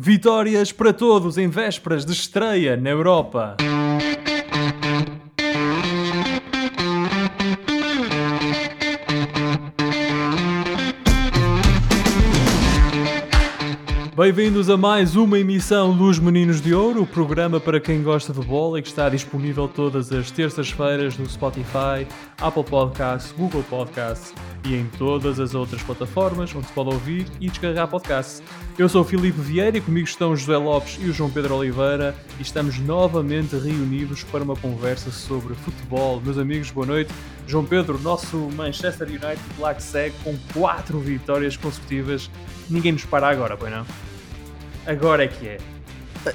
Vitórias para todos em vésperas de estreia na Europa. Bem-vindos a mais uma emissão dos Meninos de Ouro, o programa para quem gosta de bola e que está disponível todas as terças-feiras no Spotify, Apple Podcasts, Google Podcasts e em todas as outras plataformas onde se pode ouvir e descarregar podcasts. Eu sou o Filipe Vieira e comigo estão o José Lopes e o João Pedro Oliveira e estamos novamente reunidos para uma conversa sobre futebol. Meus amigos, boa noite. João Pedro, nosso Manchester United lá que segue com quatro vitórias consecutivas. Ninguém nos para agora, pois não? Agora é que é.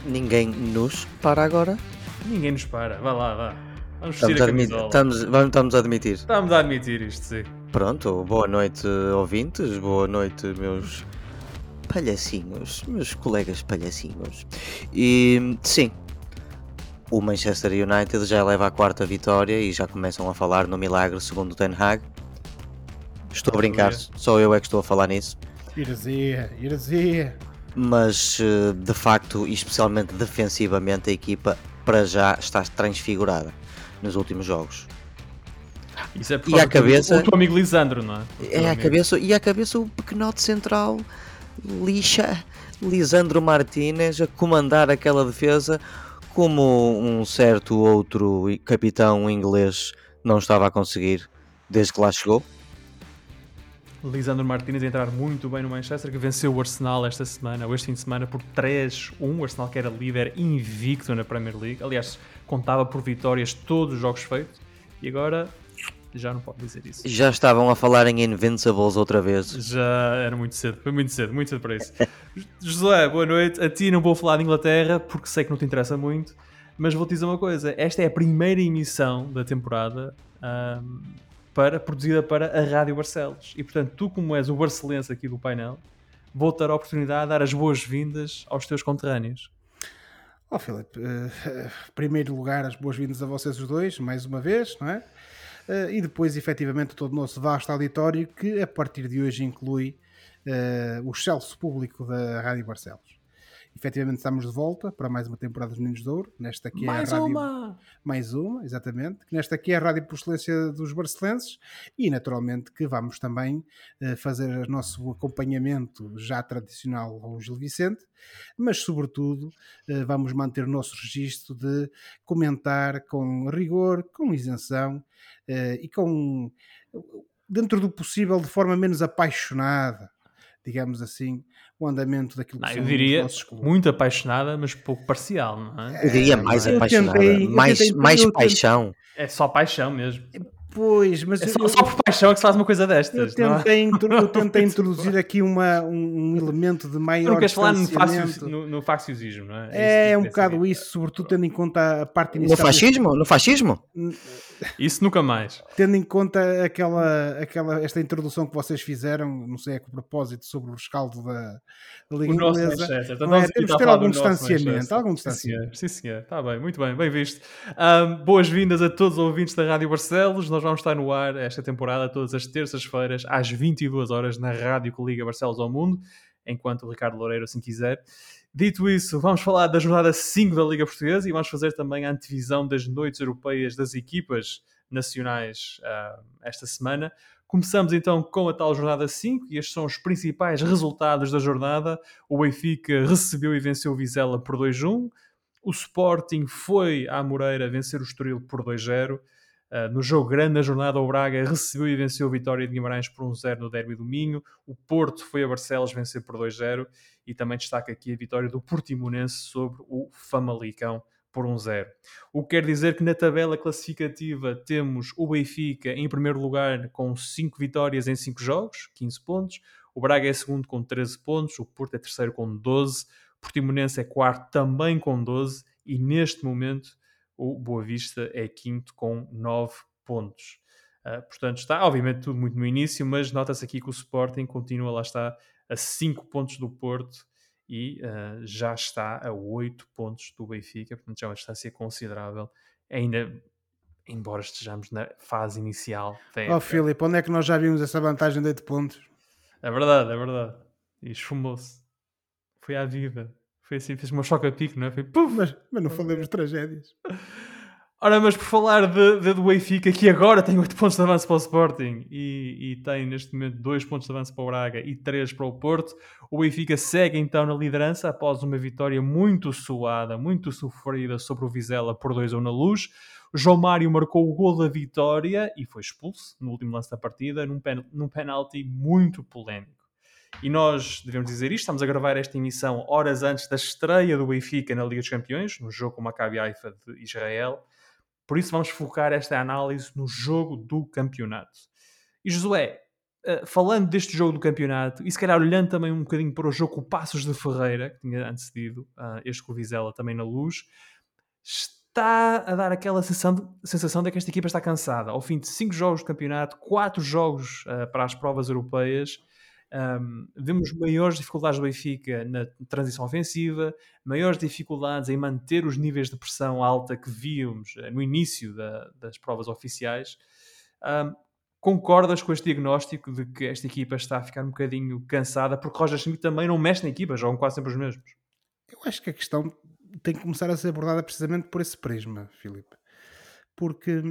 Ninguém nos para agora. Ninguém nos para. Vá lá, vá. Vamos Estamos a, a admitir, estamos, vamos, estamos a admitir. Estamos a admitir isto, sim. Pronto, boa noite, ouvintes. Boa noite, meus palhacinhos, meus colegas palhacinhos. E sim, o Manchester United já leva a quarta vitória e já começam a falar no milagre segundo o Ten Hag. Estou a brincar, só eu é que estou a falar nisso. Heresia, heresia. Mas eh, de facto, e especialmente defensivamente, a equipa para já está transfigurada nos últimos jogos. Isso é por E à cabeça- do teu amigo Lisandro, não é? O É a cabeça, e a cabeça o pequenote central lixa Lisandro Martínez a comandar aquela defesa como um certo outro capitão inglês não estava a conseguir desde que lá chegou. Lisandro Martínez a entrar muito bem no Manchester, que venceu o Arsenal esta semana, ou este fim de semana, por 3-1. O Arsenal que era líder invicto na Premier League. Aliás, contava por vitórias todos os jogos feitos. E agora já não pode dizer isso. Já estavam a falar em Invincibles outra vez. Já era muito cedo, foi muito cedo, muito cedo para isso. José, boa noite. A ti não vou falar de Inglaterra porque sei que não te interessa muito, mas vou-te dizer uma coisa: esta é a primeira emissão da temporada ahm, para, produzida para a Rádio Barcelos. E portanto, tu, como és o barcelense aqui do painel, vou-te dar a oportunidade de dar as boas-vindas aos teus conterrâneos. Ó Filipe, eh, em primeiro lugar, as boas-vindas a vocês os dois, mais uma vez, não é? Eh, e depois, efetivamente, todo o nosso vasto auditório, que a partir de hoje inclui eh, o excelso público da Rádio Barcelos. Efetivamente, estamos de volta para mais uma temporada dos Meninos de Ouro, nesta que é a Rádio... uma! mais uma, exatamente, nesta aqui é a Rádio por Excelência dos Barcelenses. E naturalmente que vamos também eh, fazer o nosso acompanhamento já tradicional ao Gil Vicente, mas sobretudo eh, vamos manter o nosso registro de comentar com rigor, com isenção eh, e com, dentro do possível, de forma menos apaixonada, digamos assim, o andamento daquilo que Não, são eu os diria nossos clubes. muito apaixonada, mas pouco parcial, não é? Eu diria mais eu apaixonada, tentei- mais, tentei- mais paixão. É só paixão mesmo. Pois, mas É eu- só, eu- só por paixão é que se faz uma coisa Eu destas. não é? tentei, intro- eu tentei introduzir aqui uma, um, um elemento de Tu maior não queres falar no, facio, no, no faciosismo, não é? É, isso um que bocado isso, sobretudo tendo em conta a parte No inicial. fascismo? No fascismo? Isso nunca mais. Tendo em conta aquela, aquela, esta introdução que vocês fizeram, não sei a que propósito, sobre o rescaldo da, da Liga O nosso Inglesa. Então não é? Temos de ter algum distanciamento. Algum Sim, distanciamento. senhor. Sim, senhor. Está bem, muito bem, bem visto. Ahm, Boas-vindas a todos os ouvintes da Rádio Barcelos. Nós vamos estar no ar esta temporada todas as terças-feiras às 22 horas na rádio que liga Barcelos ao mundo, enquanto o Ricardo Loureiro assim quiser. Dito isso, vamos falar da jornada 5 da Liga Portuguesa e vamos fazer também a antevisão das noites europeias das equipas nacionais ah, esta semana. Começamos então com a tal jornada 5 e estes são os principais resultados da jornada. O Benfica recebeu e venceu o Vizela por 2-1. O Sporting foi à Moreira vencer o Estoril por 2-0. Uh, no jogo grande da jornada, o Braga recebeu e venceu a Vitória de Guimarães por 1-0 no Derby do Minho. O Porto foi a Barcelos vencer por 2-0. E também destaca aqui a vitória do Portimonense sobre o Famalicão por 1-0. O que quer dizer que na tabela classificativa temos o Benfica em primeiro lugar com 5 vitórias em 5 jogos, 15 pontos. O Braga é segundo com 13 pontos. O Porto é terceiro com 12. O Portimonense é quarto também com 12. E neste momento o Boa Vista é quinto com 9 pontos. Uh, portanto, está obviamente tudo muito no início, mas nota-se aqui que o Sporting continua, lá está, a 5 pontos do Porto e uh, já está a 8 pontos do Benfica, portanto já é uma distância considerável, ainda embora estejamos na fase inicial. Ó época. Filipe, onde é que nós já vimos essa vantagem de 8 pontos? É verdade, é verdade. E esfumou-se. Foi à vida. Foi assim, fez uma choque a pico, não é? Foi puf! Mas, mas não falemos de tragédias. Ora, mas por falar de, de, do Benfica, que agora tem 8 pontos de avanço para o Sporting e, e, tem neste momento 2 pontos de avanço para o Braga e 3 para o Porto, o Benfica segue então na liderança após uma vitória muito suada, muito sofrida sobre o Vizela por 2 ou na luz. João Mário marcou o gol da vitória e foi expulso no último lance da partida, num, pen, num penalti muito polémico. E nós devemos dizer isto, estamos a gravar esta emissão horas antes da estreia do Benfica na Liga dos Campeões, no jogo com o Maccabi Haifa de Israel. Por isso vamos focar esta análise no jogo do campeonato. E Josué, uh, falando deste jogo do campeonato, e se calhar olhando também um bocadinho para o jogo com o Passos de Ferreira, que tinha antecedido uh, este com o Vizela também na luz, está a dar aquela sensação de, sensação de que esta equipa está cansada. Ao fim de 5 jogos de campeonato, 4 jogos uh, para as provas europeias, um, vemos maiores dificuldades do Benfica na transição ofensiva, maiores dificuldades em manter os níveis de pressão alta que víamos eh, no início da, das provas oficiais. Um, concordas com este diagnóstico de que esta equipa está a ficar um bocadinho cansada porque Roger Schmidt também não mexe na equipa, jogam quase sempre os mesmos? Eu acho que a questão tem que começar a ser abordada precisamente por esse prisma, Filipe. Porque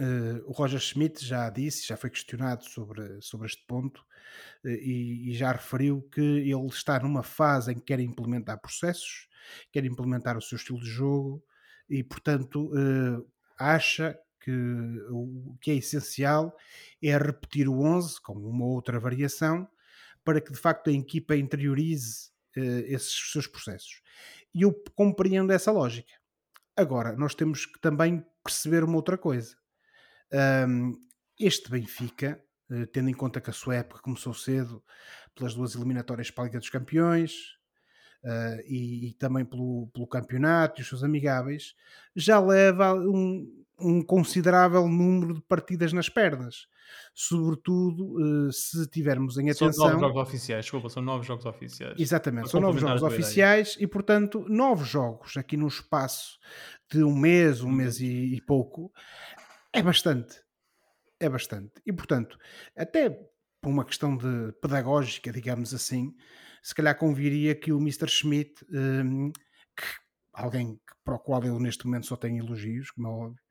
Uh, o Roger Schmidt já disse, já foi questionado sobre, sobre este ponto uh, e, e, já referiu que ele está numa fase em que quer implementar processos, quer implementar o seu estilo de jogo e, portanto, uh, acha que o que é essencial é repetir o 11 com uma outra variação para que de facto a equipa interiorize esses seus processos. E eu compreendo essa lógica. Agora, nós temos que também perceber uma outra coisa um, este Benfica, uh, tendo em conta que a sua época começou cedo pelas duas eliminatórias para a Liga dos Campeões uh, e, e, também pelo, pelo campeonato e os seus amigáveis, já leva um, um considerável número de partidas nas pernas. Sobretudo uh, se tivermos em atenção. São nove jogos oficiais, desculpa, são nove jogos oficiais. Exatamente, são nove jogos oficiais e, portanto, nove jogos aqui no espaço de um mês, um mês e, e pouco, é bastante. É bastante. E, portanto, até por uma questão de pedagógica, digamos assim, se calhar conviria que o Mr. Schmidt, um, que, alguém para o qual eu neste momento só tenho elogios, como é óbvio,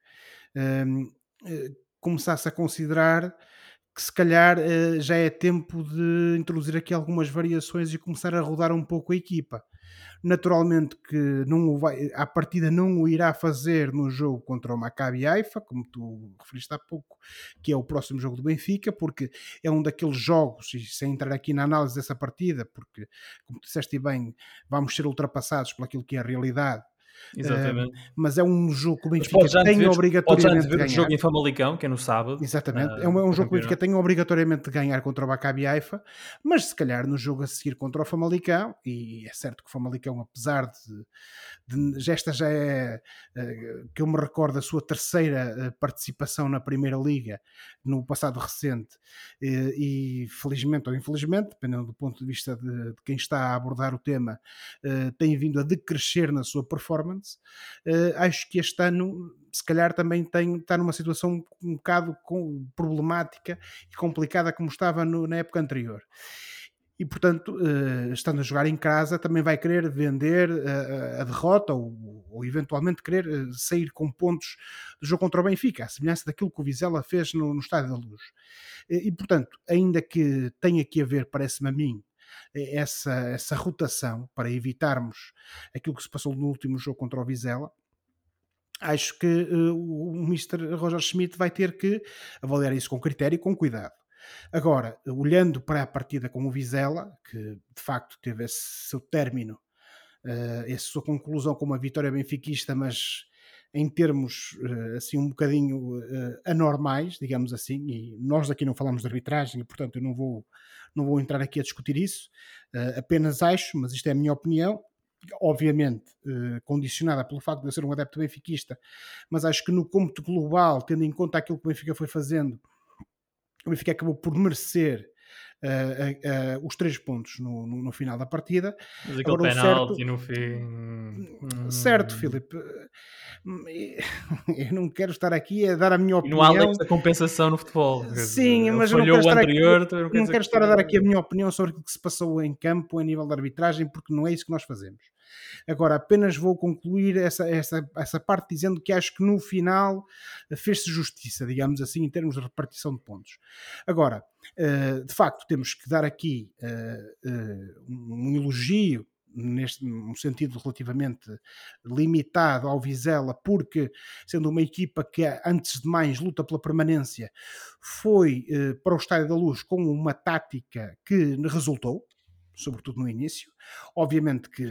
um, eh, começasse a considerar que se calhar uh, já é tempo de introduzir aqui algumas variações e começar a rodar um pouco a equipa. Naturalmente que não o vai, à partida não o irá fazer no jogo contra o Maccabi Haifa, como tu referiste há pouco, que é o próximo jogo do Benfica, porque é um daqueles jogos, e sem entrar aqui na análise dessa partida, porque, como tu disseste bem, vamos ser ultrapassados por aquilo que é a realidade Exatamente. Uh, mas é um jogo que o Benfica tem obrigatoriamente de ganhar. jogo em Famalicão, que é no sábado. Exatamente. Uh, é um, é um jogo que o Benfica tem obrigatoriamente de ganhar contra o Maccabi Haifa, mas se calhar no jogo a seguir contra o Famalicão, e é certo que o Famalicão, apesar de, de esta já é uh, que eu me recordo a sua terceira participação na Primeira Liga no passado recente, e felizmente ou infelizmente, dependendo do ponto de vista de, de quem está a abordar o tema, tem vindo a decrescer na sua performance Uh, acho que este ano, se calhar, também tem, está numa situação um bocado problemática e complicada como estava no, na época anterior. E, portanto, uh, estando a jogar em casa, também vai querer vender uh, a derrota ou, ou eventualmente querer sair com pontos do jogo contra o Benfica, a semelhança daquilo que o Vizela fez no, no Estádio da Luz. E, portanto, ainda que tenha que haver, parece-me a mim, essa, essa rotação para evitarmos aquilo que se passou no último jogo contra o Vizela, acho que uh, o Mr. Roger Schmidt vai ter que avaliar isso com critério e com cuidado. Agora, olhando para a partida com o Vizela, que de facto teve esse seu término, uh, essa sua conclusão com uma vitória benfiquista, mas em termos uh, assim um bocadinho uh, anormais, digamos assim, e nós aqui não falamos de arbitragem e portanto eu não vou não vou entrar aqui a discutir isso, uh, apenas acho, mas isto é a minha opinião, obviamente condicionada pelo facto de eu ser um adepto benfiquista, mas acho que no cômputo global, tendo em conta aquilo que o Benfica foi fazendo, o Benfica acabou por merecer Uh, uh, os três pontos no, no, no, final da partida. Mas aquele penalti certo, no fim. Certo, Filipe. eu não quero estar aqui a dar a minha E opinião. não há leis da compensação no futebol. Sim, mas eu não quero estar aqui- anterior, também não quer dizer quero que estar a dar aqui a minha opinião sobre o que se passou em campo a nível de arbitragem, porque não é isso que nós fazemos. Agora, apenas vou concluir essa, essa, essa parte dizendo que acho que no final eh, fez-se justiça, digamos assim, em termos de repartição de pontos. Agora, eh, de facto, temos que dar aqui eh, um elogio neste um sentido relativamente limitado ao Vizela, porque sendo uma equipa que antes de mais luta pela permanência, foi eh, para o Estádio da Luz com uma tática que resultou, sobretudo no início. Obviamente que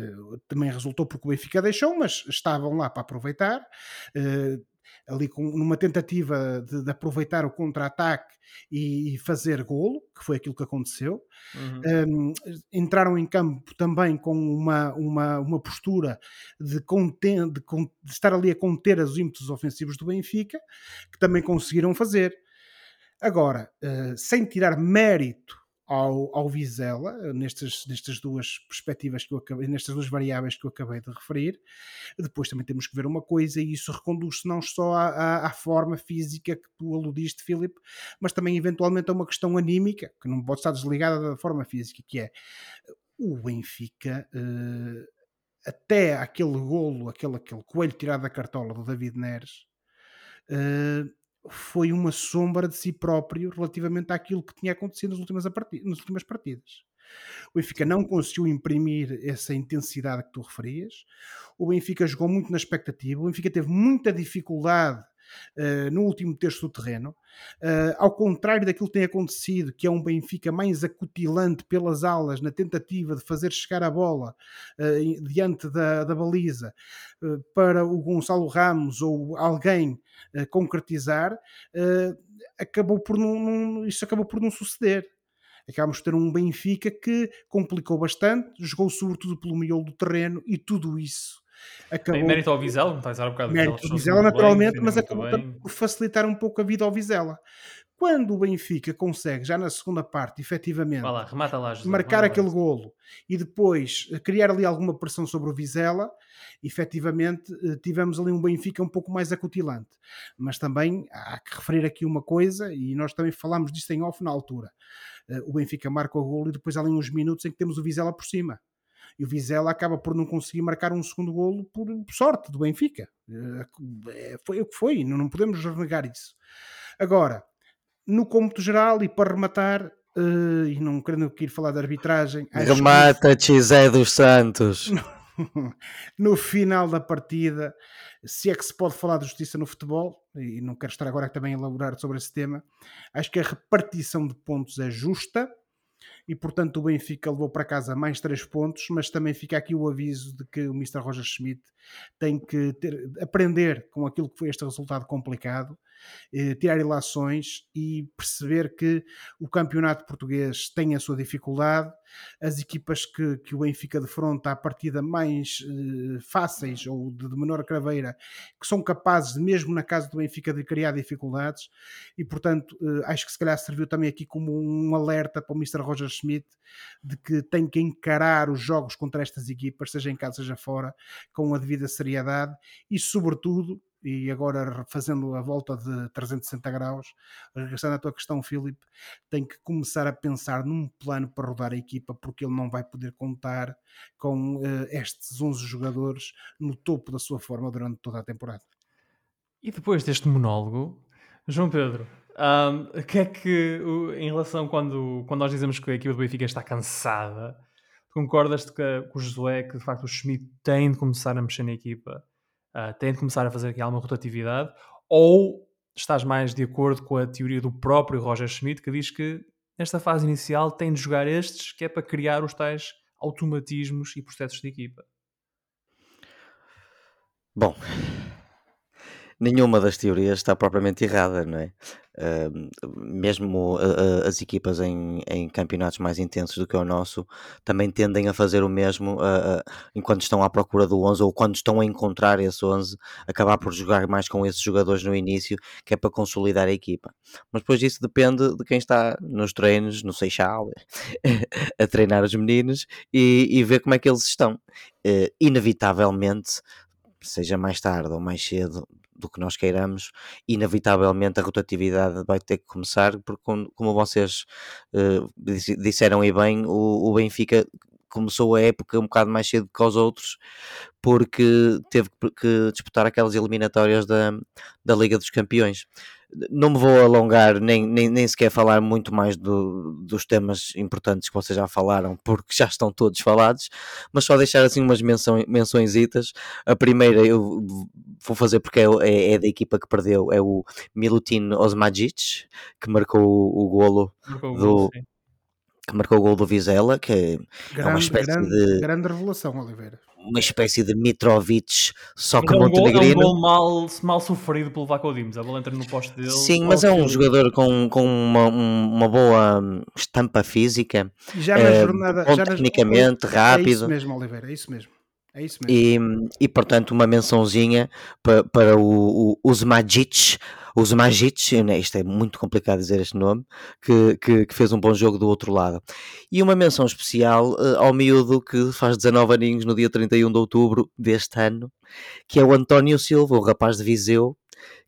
também resultou porque o Benfica deixou, mas estavam lá para aproveitar. eh, ali com, numa tentativa de, de aproveitar o contra-ataque e fazer golo, que foi aquilo que aconteceu. Uhum. Um, entraram em campo também com uma, uma, uma postura de, conten de, de estar ali a conter os ímpetos ofensivos do Benfica, que também conseguiram fazer. Agora, uh, sem tirar mérito ao, ao Vizela, nestas, nestas duas perspectivas que eu acabei, nestas duas variáveis que eu acabei de referir, depois também temos que ver uma coisa, e isso reconduz-se não só à, à, à forma física que tu aludiste, Filipe, mas também eventualmente a uma questão anímica, que não pode estar desligada da forma física, que é o Benfica, uh, até aquele golo, aquele, aquele coelho tirado da cartola do David Neres, uh, foi uma sombra de si próprio relativamente àquilo que tinha acontecido nas últimas, nas últimas partidas. O Benfica não conseguiu imprimir essa intensidade que tu referias. O Benfica jogou muito na expectativa. O Benfica teve muita dificuldade Uh, no último terço do terreno, uh, ao contrário daquilo que tem acontecido, que é um Benfica mais acutilante pelas alas na tentativa de fazer chegar a bola uh, diante da, da baliza para o Gonçalo Ramos ou alguém concretizar, acabou por não, não, isso acabou por não suceder. Acabamos de ter um Benfica que complicou bastante, jogou sobretudo pelo miolo do terreno e tudo isso acabou. Bem, mérito ao Vizela, não estás a um bocado Mérito ao Vizela, naturalmente, bem, mas acabou por facilitar um pouco a vida ao Vizela. Quando o Benfica consegue, já na segunda parte, efetivamente, lá, lá, José, marcar aquele golo e depois criar ali alguma pressão sobre o Vizela, efetivamente tivemos ali um Benfica um pouco mais acutilante. Mas também há que referir aqui uma coisa, e nós também falámos disto em off na altura. O Benfica marca o golo e depois há ali uns minutos em que temos o Vizela por cima e o Vizela acaba por não conseguir marcar um segundo golo por sorte do Benfica. Foi o que foi, não podemos renegar isso. Agora, no cômputo geral e para rematar, uh, e não querendo aqui falar de arbitragem, remata que... Zé dos Santos. no final da partida, se é que se pode falar de justiça no futebol, e não quero estar agora também a elaborar sobre esse tema, acho que a repartição de pontos é justa e portanto o Benfica levou para casa mais 3 pontos, mas também fica aqui o aviso de que o Mr. Roger Schmidt tem que ter, aprender com aquilo que foi este resultado complicado, eh, tirar ilações e perceber que o campeonato português tem a sua dificuldade, as equipas que, que o Benfica defronta à partida mais eh, fáceis ou de, menor craveira, que são capazes, mesmo na casa do Benfica, de criar dificuldades e portanto eh, acho que se calhar serviu também aqui como um alerta para o Mr. Roger Schmidt de que tem que encarar os jogos contra estas equipas, seja em casa, seja fora, com a devida seriedade e, sobretudo, e agora fazendo a volta de 360 graus, regressando à tua questão, Filipe, tem que começar a pensar num plano para rodar a equipa, porque ele não vai poder contar com uh, estes 11 jogadores no topo da sua forma durante toda a temporada. E depois deste monólogo, João Pedro, o que é que, em relação quando, quando nós dizemos que a equipa do Benfica está cansada, concordas com o Josué que de facto o Schmidt tem de começar a mexer na equipa, uh, tem de começar a fazer aqui alguma rotatividade, ou estás mais de acordo com a teoria do próprio Roger Schmidt que diz que nesta fase inicial tem de jogar estes que é para criar os tais automatismos e processos de equipa? Bom, nenhuma das teorias está propriamente errada, não é? Uh, mesmo uh, as equipas em, em, campeonatos mais intensos do que o nosso também tendem a fazer o mesmo uh, enquanto estão à procura do 11 ou quando estão a encontrar esse 11, acabar por jogar mais com esses jogadores no início, que é para consolidar a equipa. Mas depois isso depende de quem está nos treinos, no Seixal, a treinar os meninos e, e ver como é que eles estão. inevitavelmente seja mais tarde ou mais cedo do que nós queiramos, inevitavelmente a rotatividade vai ter que começar, porque como, vocês uh, disseram e bem, o, o Benfica começou a época um bocado mais cedo que os outros, porque teve que disputar aquelas eliminatórias da, da Liga dos Campeões. Não me vou alongar, nem, nem, nem sequer falar muito mais do, dos temas importantes que vocês já falaram, porque já estão todos falados, mas só deixar assim umas menções, menções A primeira eu vou fazer porque é, é, é, da equipa que perdeu, é o Milutin Osmajic, que marcou o, o golo marcou do, golo, que marcou o gol do Vizela, que grande, é uma espécie grande, de. Grande revelação, Oliveira. Uma espécie de Mitrovic, só que é um montenegrino. Gol, é um gol mal, mal sofrido pelo Vlaco Dimos. A bola entra no poste dele. Sim, mas é um jogador com, com uma, uma boa estampa física. Já na uh, jornada. Bom já tecnicamente, na... rápido. É isso mesmo, Oliveira, é isso mesmo. É isso mesmo. E, e portanto, uma mençãozinha para, para o, o, os Magic, os Magic, né, isto é muito complicado dizer este nome, que, que, que, fez um bom jogo do outro lado. E uma menção especial uh, ao miúdo que faz 19 aninhos no dia 31 de outubro deste ano, que é o António Silva, o rapaz de Viseu,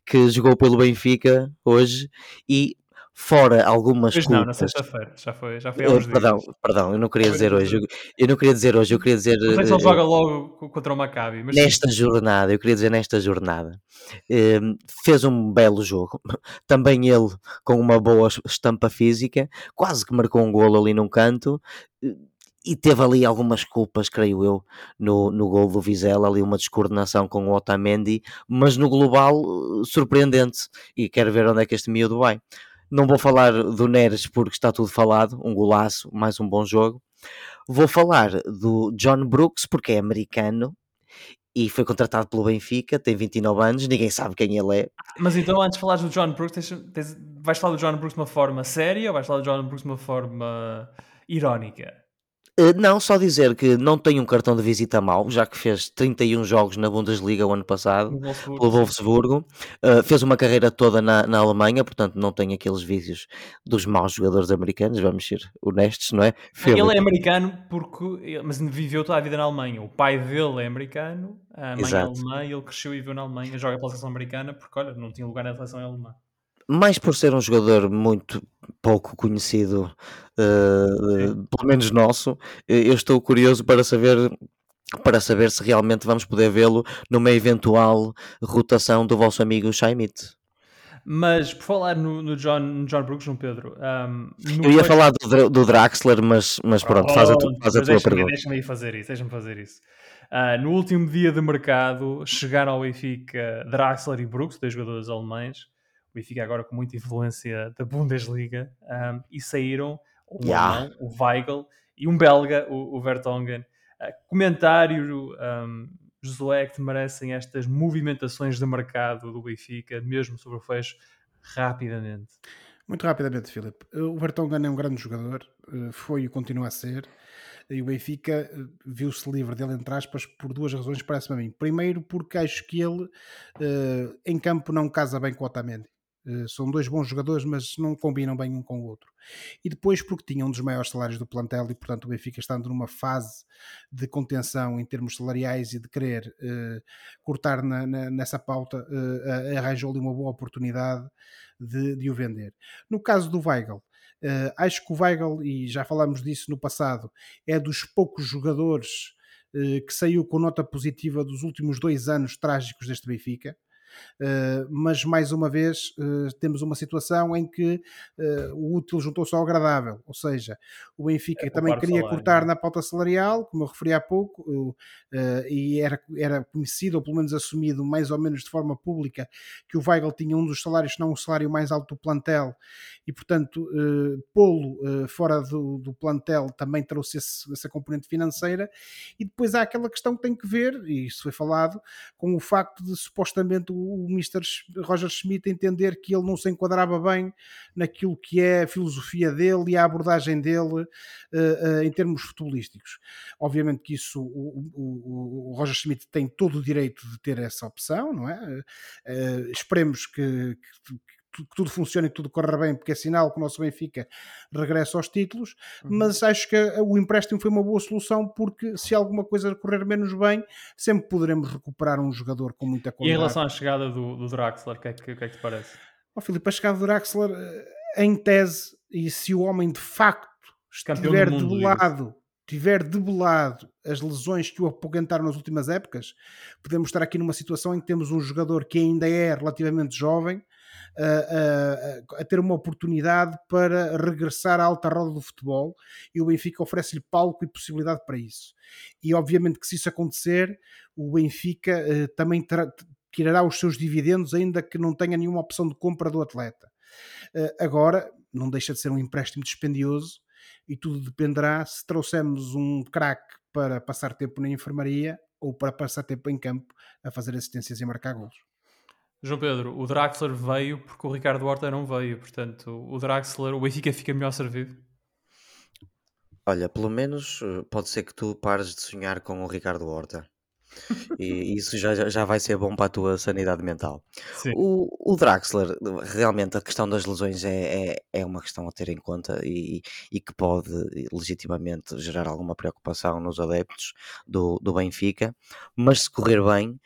que jogou pelo Benfica hoje e fora algumas pois culpas. não, na sexta-feira, já foi, já foi há uns perdão, dias. perdão, eu não queria dizer hoje, eu, eu, não queria dizer hoje, eu queria dizer... Não sei se ele joga logo contra o Maccabi, mas... Nesta jornada, eu queria dizer nesta jornada, eh, fez um belo jogo, também ele com uma boa estampa física, quase que marcou um golo ali num canto, e teve ali algumas culpas, creio eu, no, no gol do Vizela, ali uma descoordenação com o Otamendi, mas no global, surpreendente, e quero ver onde é que este miúdo vai. Não vou falar do Neres porque está tudo falado, um golaço, mais um bom jogo. Vou falar do John Brooks porque é americano e foi contratado pelo Benfica, tem 29 anos, ninguém sabe quem ele é. Mas então, antes de falares do John Brooks, tens, tens, vais falar do John Brooks de uma forma séria ou vais falar do John Brooks de uma forma irónica? Eh, não, só dizer que não tem um cartão de visita mau, já que fez 31 jogos na Bundesliga o ano passado, Wolfsburgo. pelo Wolfsburgo. Uh, fez uma carreira toda na, na, Alemanha, portanto não tem aqueles vídeos dos maus jogadores americanos, vamos ser honestos, não é? Ele é americano porque, mas viveu toda a vida na Alemanha. O pai dele é americano, a mãe é Exato. é alemã, e ele cresceu e viveu na Alemanha, joga pela seleção americana porque, olha, não tinha lugar na seleção alemã mais por ser um jogador muito pouco conhecido, uh, pelo menos nosso, eu estou curioso para saber para saber se realmente vamos poder vê-lo numa eventual rotação do vosso amigo Shaimit. Mas por falar no, no, John, no John Brooks, João Pedro, um, eu ia falar do, do, Draxler, mas, mas pronto, oh, faz a, tu, faz a tua pergunta. Deixa-me fazer isso, deixa-me fazer isso. Uh, no último dia de mercado, chegaram ao Benfica Draxler e Brooks, dois jogadores alemães, Benfica agora com muita influência da Bundesliga, um, e saíram um yeah. alemão, o Weigl, e um belga, o, o Vertonghen. Uh, comentário, um, Josué, que te merecem estas movimentações de mercado do Benfica, mesmo sobre o fecho, rapidamente. Muito rapidamente, Filipe. O Vertonghen é um grande jogador, eh, foi e continua a ser. E o Benfica eh, viu-se livre dele, entre aspas, por duas razões, parece-me a mim. Primeiro, porque acho que ele uh, em campo não casa bem com o Otamendi. Eh, são dois bons jogadores, mas não combinam bem um com o outro. E depois porque tinham um dos maiores salários do plantel e, portanto, o Benfica estando numa fase de contenção em termos salariais e de querer uh, cortar na, na, nessa pauta, uh, arranjou ali uma boa oportunidade de, de o vender. No caso do Weigl, uh, acho que o Weigl, e já falámos disso no passado, é dos poucos jogadores que saiu com nota positiva dos últimos dois anos trágicos deste Benfica. Uh, mas mais uma vez uh, temos uma situação em que uh, o útil juntou-se ao agradável, ou seja, o Benfica é também queria salário, cortar na pauta salarial, como eu referi há pouco, e era, era conhecido, ou pelo menos assumido mais ou menos de forma pública, que o Weigl tinha um dos salários, se não o salário mais alto do plantel, e portanto pô-lo fora do, do, plantel também trouxe esse, essa componente financeira, e depois há aquela questão que tem que ver, e isso foi falado, com o facto de supostamente o o Mr. Roger Schmidt entender que ele não se enquadrava bem naquilo que é a filosofia dele e a abordagem dele uh, uh, em termos futebolísticos. Obviamente que isso o, o, o, Roger Schmidt tem todo o direito de ter essa opção, não é? Uh, esperemos que, que que tudo funcione e tudo corra bem, porque é sinal que o nosso Benfica regressa aos títulos, Uhum. mas acho que o empréstimo foi uma boa solução porque se alguma coisa correr menos bem, sempre poderemos recuperar um jogador com muita E em qualidade. relação à chegada do, do Draxler, o que, é que, que é que te parece? Ó Filipe, a chegada do Draxler, eh, em tese, e se o homem de facto Campeão estiver do mundo, debelado, tiver debelado as lesões que o apoquentaram nas últimas épocas, podemos estar aqui numa situação em que temos um jogador que ainda é relativamente jovem a, a- a ter uma oportunidade para regressar à alta roda do futebol e o Benfica oferece-lhe palco e possibilidade para isso. E obviamente que se isso acontecer, o Benfica eh, também terá- tirará os seus dividendos, ainda que não tenha nenhuma opção de compra do atleta. Eh, agora, não deixa de ser um empréstimo dispendioso e tudo dependerá se trouxermos um craque para passar tempo na enfermaria ou para passar tempo em campo a fazer assistências e marcar golos. João Pedro, o Draxler veio porque o Ricardo Horta não veio, portanto, o Draxler, o Benfica fica melhor servido. Olha, pelo menos eh, pode ser que tu pares de sonhar com o Ricardo Horta. E isso já, já- vai ser bom para a tua sanidade mental. Sim. O, o Draxler, realmente, a questão das lesões é, é, é uma questão a ter em conta e, e que pode legitimamente gerar alguma preocupação nos adeptos do, do Benfica, mas se correr bem,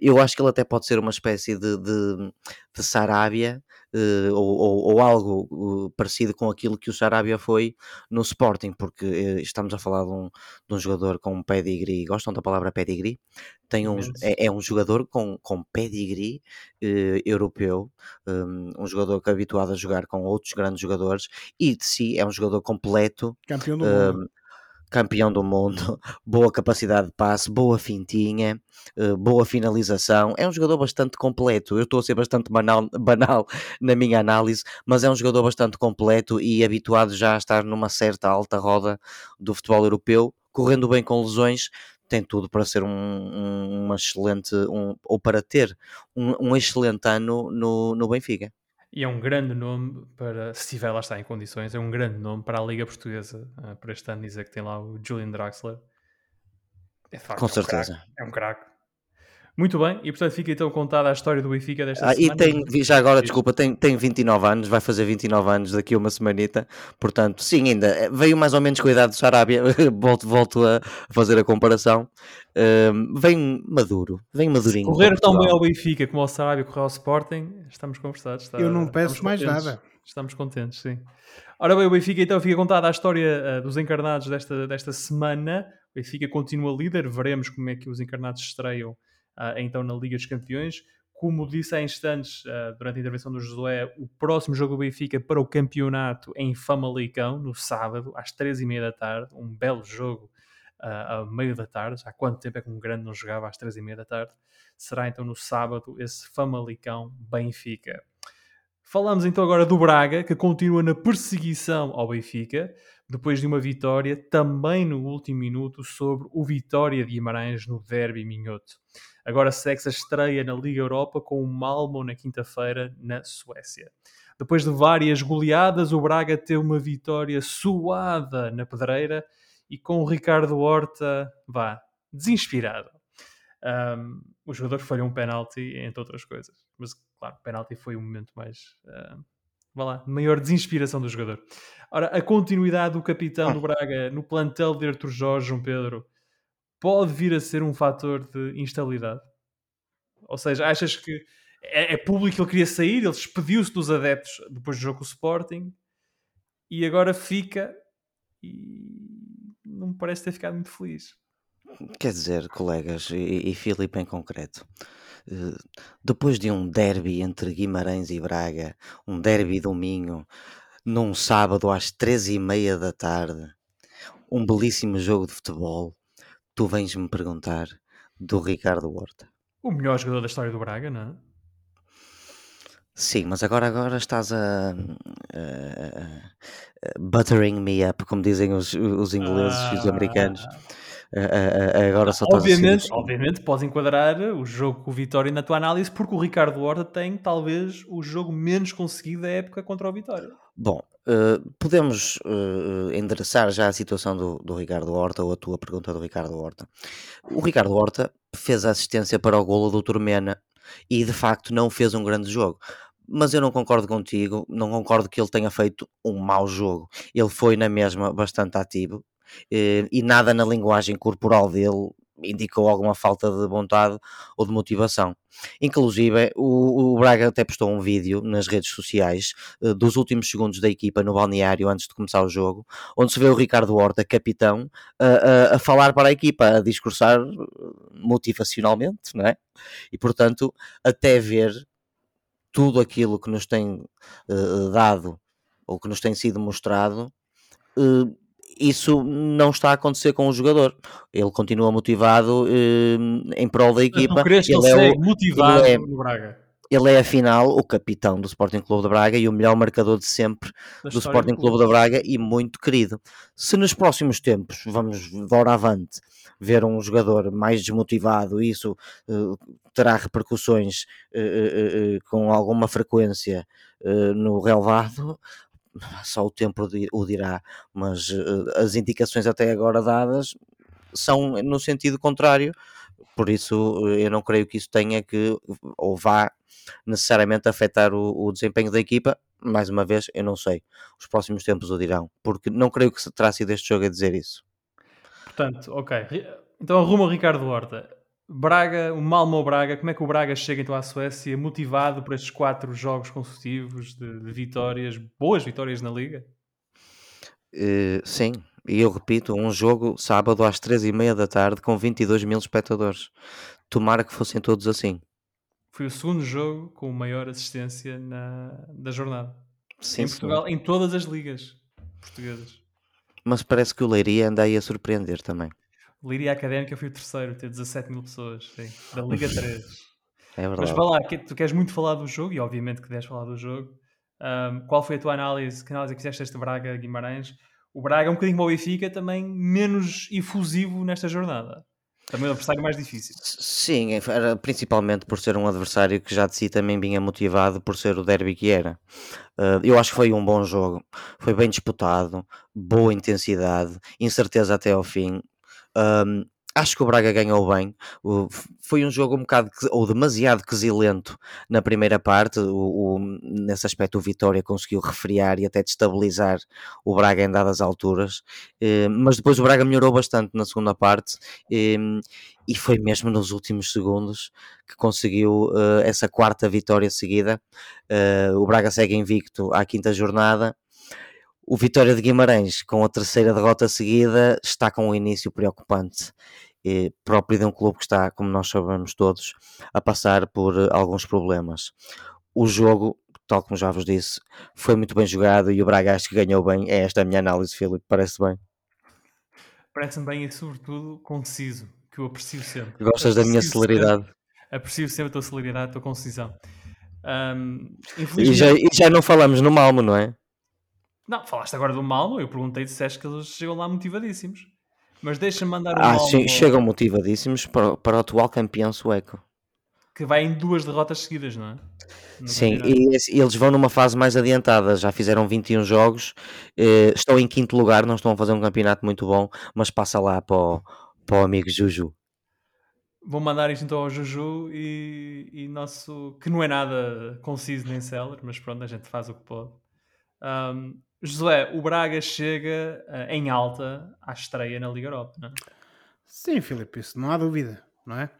eu acho que ele até pode ser uma espécie de, de, de Sarabia eh, ou, ou, ou algo eh, parecido com aquilo que o Sarabia foi no Sporting, porque eh, estamos a falar de um, de um jogador com pedigree. Gostam da palavra pedigree? Tem um, é, é um jogador com, com pedigree eh, europeu, um, um jogador que é habituado a jogar com outros grandes jogadores e de si é um jogador completo, Campeão do mundo. um, campeão do mundo, boa capacidade de passe, boa fintinha, eh, boa finalização. É um jogador bastante completo. Eu estou a ser bastante banal, banal na minha análise, mas é um jogador bastante completo e habituado já a estar numa certa alta roda do futebol europeu, correndo bem com lesões. Tem tudo para ser um, um- excelente, um, ou para ter um, um excelente ano no, no Benfica. E é um grande nome para, se estiver lá está em condições, é um grande nome para a Liga Portuguesa. ah, para este ano dizer que tem lá o Julian Draxler. É de facto, Com é um craque, certeza. É um craque. Muito bem, e portanto fica então contada a história do Benfica desta Ah, e semana. tem, vi- já agora, desculpa, tem, tem 29 anos, vai fazer 29 anos daqui a uma semanita, portanto, sim, ainda eh, veio mais ou menos com a idade do Sarabia, volto, volto a fazer a comparação, Ahm, vem maduro, vem madurinho. Correr tão bem ao Benfica como ao Sarabia correr ao Sporting, estamos conversados. está- Eu não peço mais contentes. nada. Estamos contentes, sim. Ora bem, o Benfica então fica contada a história ah, dos encarnados desta, desta semana. O Benfica continua líder, veremos como é que os encarnados estreiam ah, então na Liga dos Campeões. Como disse há instantes, ah, durante a intervenção do Josué, o próximo jogo do Benfica para o campeonato é em Famalicão, no sábado, às três e meia da tarde. Um belo jogo ah, ao meio da tarde. Há quanto tempo é que um grande não jogava às três e meia da tarde? Será então no sábado esse Famalicão Benfica. Falamos então agora do Braga, que continua na perseguição ao Benfica, depois de uma vitória também no último minuto sobre o Vitória de Guimarães no Derby Minhoto. Agora segue-se a estreia na Liga Europa com o Malmo na quinta-feira na Suécia. Depois de várias goleadas, o Braga teve uma vitória suada na pedreira e com o Ricardo Horta, vá, desinspirado. Um, o jogador falhou um penalti, entre outras coisas. Mas, claro, o penalti foi o momento mais. ah, vá lá, maior desinspiração do jogador. Ora, a continuidade do capitão do Braga no plantel de Artur Jorge, João Pedro, pode vir a ser um fator de instabilidade? Ou seja, achas que é, é público que ele queria sair, ele despediu-se dos adeptos depois do jogo com o Sporting e agora fica e não me parece ter ficado muito feliz. Quer dizer, colegas, e, e Filipe em concreto, eh, depois de um derby entre Guimarães e Braga, um derby do Minho, num sábado às três e meia da tarde, um belíssimo jogo de futebol, tu vens-me perguntar do Ricardo Horta. O melhor jogador da história do Braga, não é? Sim, mas agora, agora estás a, a- a- buttering me up, como dizem os, os ingleses e os americanos. A- a- agora só estás Obviamente, assim. obviamente podes enquadrar o jogo com o Vitória na tua análise, porque o Ricardo Horta tem talvez o jogo menos conseguido da época contra o Vitória. Bom, eh, podemos eh, endereçar já a situação do, do Ricardo Horta ou a tua pergunta do Ricardo Horta. O Ricardo Horta fez a assistência para o golo do Turmena e de facto não fez um grande jogo. mas eu não concordo contigo, não concordo que ele tenha feito um mau jogo. Ele foi na mesma bastante ativo eh, e nada na linguagem corporal dele indicou alguma falta de vontade ou de motivação. Inclusive, o, o Braga até postou um vídeo nas redes sociais uh, dos últimos segundos da equipa no balneário antes de começar o jogo, onde se vê o Ricardo Horta, capitão, uh, uh, a falar para a equipa, a discursar motivacionalmente, não é? E portanto, até ver tudo aquilo que nos tem dado ou que nos tem sido mostrado, isso não está a acontecer com o jogador. Ele continua motivado eh, em prol da equipa. Não crees que ele, ele é motivado ele é, no Braga? Ele é, afinal, o capitão do Sporting Clube de Braga e o melhor marcador de sempre da do Sporting do Clube de Braga e muito querido. Se nos próximos tempos vamos de hora avante ver um jogador mais desmotivado, isso uh, terá repercussões uh, uh, com alguma frequência no relevado, só o tempo o dirá, mas uh, as indicações até agora dadas são no sentido contrário, por isso eh, eu não creio que isso tenha que ou vá necessariamente afetar o, o, desempenho da equipa. Mais uma vez, eu não sei. Os próximos tempos o dirão, porque não creio que se terá sido este jogo a dizer isso. Portanto, ok. Então arruma o Ricardo Horta. Braga, o Malmo Braga, como é que o Braga chega então à Suécia motivado por estes quatro jogos consecutivos de, de vitórias, boas vitórias na Liga? Uh, sim, e eu repito, um jogo sábado às três e meia da tarde com 22 mil espectadores. Tomara que fossem todos assim. Foi o segundo jogo com maior assistência na, da jornada. Sim, em Portugal, em todas as ligas portuguesas. Mas parece que o Leiria anda aí a surpreender também. Liria Académica foi o terceiro, tem 17 mil pessoas, sim, da Liga 3. é verdade. Mas vá lá, tu queres muito falar do jogo, e obviamente que deves falar do jogo. Um, qual foi a tua análise? Que análise é que fizeste este Braga Guimarães? O Braga é um bocadinho como o Benfica, também menos efusivo nesta jornada. Também um adversário mais difícil. Sim, era principalmente por ser um adversário que já de si também vinha motivado por ser o derby que era. Uh, eu acho que foi um bom jogo, foi bem disputado, boa intensidade, incerteza até ao fim. Um, acho que o Braga ganhou bem. foi um jogo um bocado ou demasiado quesilento na primeira parte. O, o, nesse aspecto, o Vitória conseguiu refriar e até destabilizar o Braga em dadas alturas. mas depois o Braga melhorou bastante na segunda parte. e foi mesmo nos últimos segundos que conseguiu uh, essa quarta vitória seguida. O Braga segue invicto à quinta jornada o Vitória de Guimarães, com a terceira derrota seguida, está com um início preocupante, e próprio de um clube que está, como nós sabemos todos, a passar por eh, alguns problemas. O jogo, tal como já vos disse, foi muito bem jogado e o Braga acho que ganhou bem. É esta a minha análise, Filipe, parece bem. Parece-me bem e, sobretudo, conciso, que eu aprecio sempre. Gostas aprecio da minha celeridade? Sempre, aprecio sempre a tua celeridade, a tua concisão. Um, e, já, e já não falamos no Malmo, não é? Não, falaste agora do Malmo, eu perguntei se disseste que eles chegam lá motivadíssimos. Mas deixa-me mandar o Ah, Malmo, sim, chegam motivadíssimos para, para o atual campeão sueco. Que vai em duas derrotas seguidas, não é? No sim, e, e, eles vão numa fase mais adiantada, já fizeram 21 jogos, eh, estão em quinto lugar, não estão a fazer um campeonato muito bom, mas passa lá para o, para o amigo Juju. Vou mandar isto então ao Juju e, e nosso, que não é nada conciso nem seller, mas pronto, a gente faz o que pode. Um, Josué, o Braga chega uh, em alta à estreia na Liga Europa, não é? Sim, Filipe, isso não há dúvida, não é?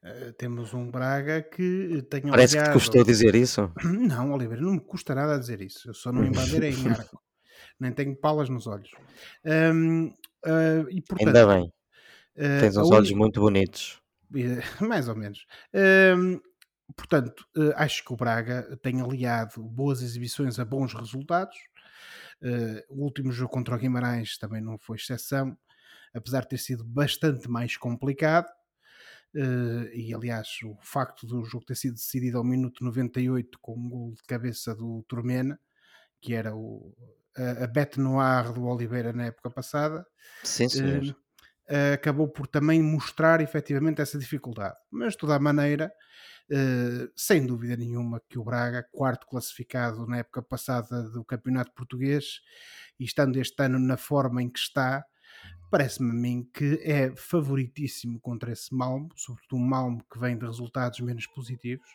Uh, temos um Braga que tem Parece que te custou dizer isso. Não, Oliveira, não me custa nada dizer isso. Eu só não embandeirei em arco. Nem tenho palas nos olhos. Um, uh, e, portanto, Ainda bem. Tens uns olhos muito bonitos. Mais ou menos. Um, portanto, acho que o Braga tem aliado boas exibições a bons resultados o último jogo contra o Guimarães também não foi exceção, apesar de ter sido bastante mais complicado. Uh, e aliás, o facto do jogo ter sido decidido ao minuto 98 com um gol de cabeça do Turmena, que era o, a, a bete noir do Oliveira na época passada, Sim, uh, acabou por também mostrar efetivamente essa dificuldade. Mas de toda a maneira, sem dúvida nenhuma que o Braga, quarto classificado na época passada do Campeonato Português, e estando este ano na forma em que está, parece-me a mim que é favoritíssimo contra esse Malmo, sobretudo um Malmo que vem de resultados menos positivos,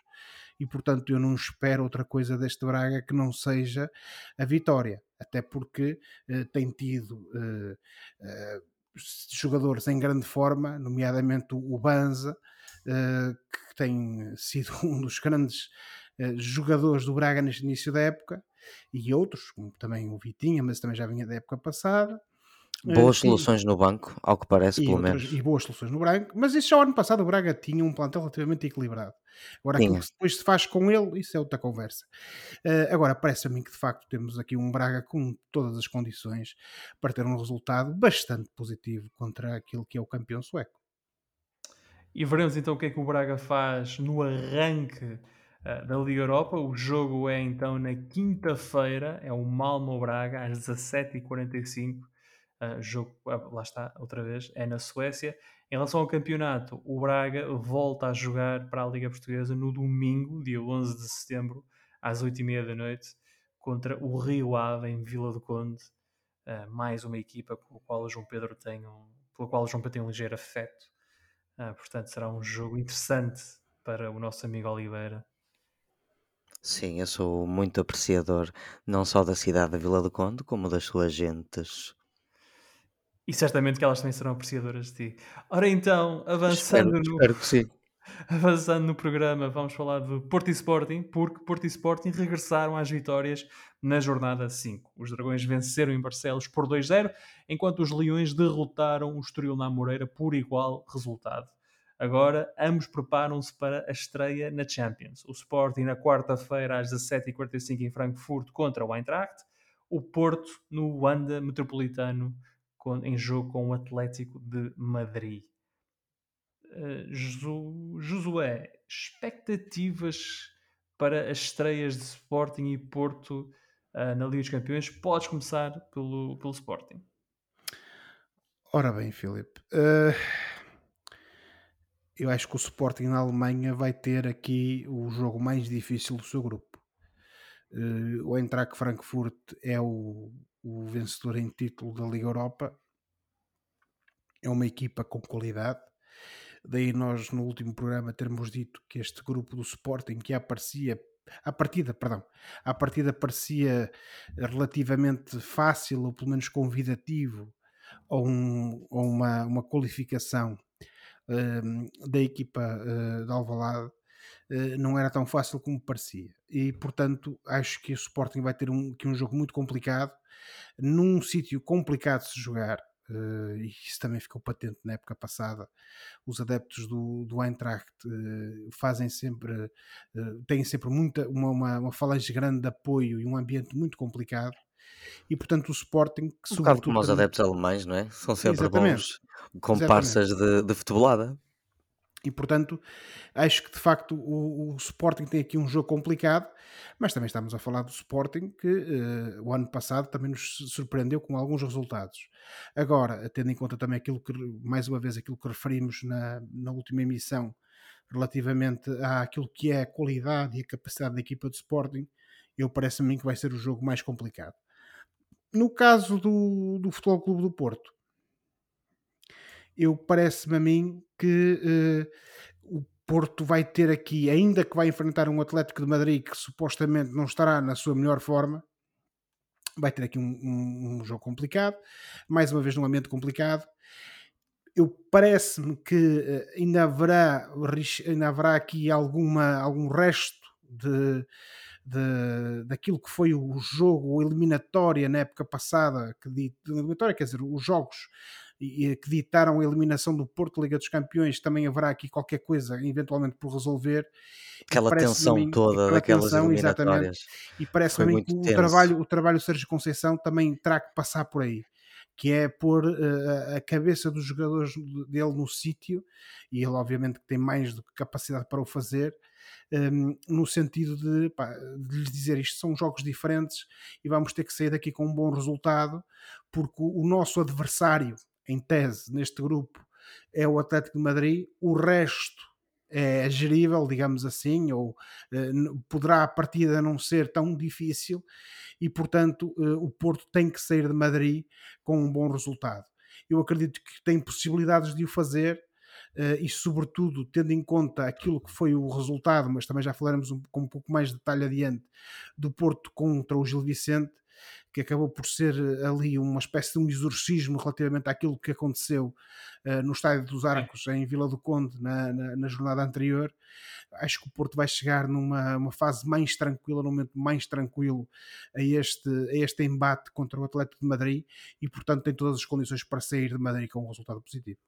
e portanto eu não espero outra coisa deste Braga que não seja a vitória, até porque uh, tem tido uh, uh, jogadores em grande forma, nomeadamente o Banza, que tem sido um dos grandes jogadores do Braga neste início da época, e outros, como também o Vitinha, mas também já vinha da época passada. Boas soluções no banco, ao que parece, e pelo outras, menos. E boas soluções no branco, mas isso já o ano passado o Braga tinha um plantel relativamente equilibrado. Agora, aquilo que depois se faz com ele, isso é outra conversa. Uh, agora, parece a mim que de facto temos aqui um Braga com todas as condições para ter um resultado bastante positivo contra aquilo que é o campeão sueco. E veremos então o que é que o Braga faz no arranque uh, da Liga Europa. O jogo é então na quinta-feira, é o Malmo Braga, às 17h45. Uh, jogo, uh, lá está, outra vez, é na Suécia. Em relação ao campeonato, o Braga volta a jogar para a Liga Portuguesa no domingo, dia 11 de setembro, às 8h30 da noite, contra o Rio Ave, em Vila do Conde. Uh, mais uma equipa com a qual o João Pedro tem um, pela qual João Pedro tem um ligeiro afeto. Portanto, será um jogo interessante para o nosso amigo Oliveira. Sim, eu sou muito apreciador não só da cidade da Vila do Conde, como das suas gentes. E certamente que elas também serão apreciadoras de ti. Ora então, avançando Espero, no, espero que sim. Avançando no programa, vamos falar do Porto e Sporting, porque Porto e Sporting regressaram às vitórias na jornada 5. Os Dragões venceram em Barcelos por 2-0, enquanto os Leões derrotaram o Estoril na Moreira por igual resultado. Agora, ambos preparam-se para a estreia na Champions. O Sporting na quarta-feira às 17h45 em Frankfurt contra o Eintracht. O Porto no Wanda Metropolitano em jogo com o Atlético de Madrid. Uh, Josué, expectativas para as estreias de Sporting e Porto uh, na Liga dos Campeões? Podes começar pelo, pelo Sporting. Ora bem, Filipe, uh, eu acho que o Sporting na Alemanha vai ter aqui o jogo mais difícil do seu grupo. Uh, o Eintracht Frankfurt é o, o vencedor em título da Liga Europa é uma equipa com qualidade. Daí nós no último programa termos dito que este grupo do Sporting que aparecia a partida, perdão, a partida parecia relativamente fácil ou pelo menos convidativo a, um, a uma, uma qualificação um, da equipa uh, de Alvalade uh, não era tão fácil como parecia. E portanto acho que o Sporting vai ter um, que um jogo muito complicado num sítio complicado de se jogar Uh, e isso também ficou patente na época passada. Os adeptos do, do Eintracht uh, fazem sempre, uh, têm sempre muita, uma, uma, uma falange grande de apoio e um ambiente muito complicado. E portanto, o Sporting, que um bocado como os adeptos alemães, não é? São sempre Exatamente. bons comparsas de, de futebolada. E portanto, acho que de facto o, o, Sporting tem aqui um jogo complicado, mas também estamos a falar do Sporting que uh, o ano passado também nos surpreendeu com alguns resultados. Agora, tendo em conta também aquilo que, mais uma vez, aquilo que referimos na, na última emissão relativamente àquilo que é a qualidade e a capacidade da equipa do Sporting, eu parece-me que vai ser o jogo mais complicado. No caso do, do Futebol Clube do Porto, eu parece-me a mim que uh, o Porto vai ter aqui, ainda que vai enfrentar um Atlético de Madrid que supostamente não estará na sua melhor forma, vai ter aqui um, um, um jogo complicado, mais uma vez num ambiente complicado. Eu parece-me que uh, ainda haverá, ainda haverá aqui alguma, algum resto de, de, daquilo que foi o jogo, eliminatória na época passada, que eliminatória, quer dizer, os jogos e, que ditaram a eliminação do Porto Liga dos Campeões, também haverá aqui qualquer coisa eventualmente por resolver. Aquela tensão mim, toda daquelas tensão, eliminatórias. E parece-me que o trabalho, o trabalho do Sérgio Conceição também terá que passar por aí que é pôr uh, a cabeça dos jogadores dele no sítio, e ele obviamente tem mais do que capacidade para o fazer, um, no sentido de, pá, de lhes dizer isto são jogos diferentes e vamos ter que sair daqui com um bom resultado, porque o, o nosso adversário em tese, neste grupo, é o Atlético de Madrid, o resto é gerível, digamos assim, ou eh, poderá a partida não ser tão difícil e, portanto, eh, o Porto tem que sair de Madrid com um bom resultado. eu acredito que tem possibilidades de o fazer uh, e, sobretudo, tendo em conta aquilo que foi o resultado, mas também já falaremos um, com um pouco mais de detalhe adiante, do Porto contra o Gil Vicente, que acabou por ser eh, ali uma espécie de um exorcismo relativamente àquilo que aconteceu uh, no Estádio dos Arcos, em Vila do Conde, na, na, na, jornada anterior. Acho que o Porto vai chegar numa uma fase mais tranquila, num momento mais tranquilo a este, a este embate contra o Atlético de Madrid e, portanto, tem todas as condições para sair de Madrid com um resultado positivo.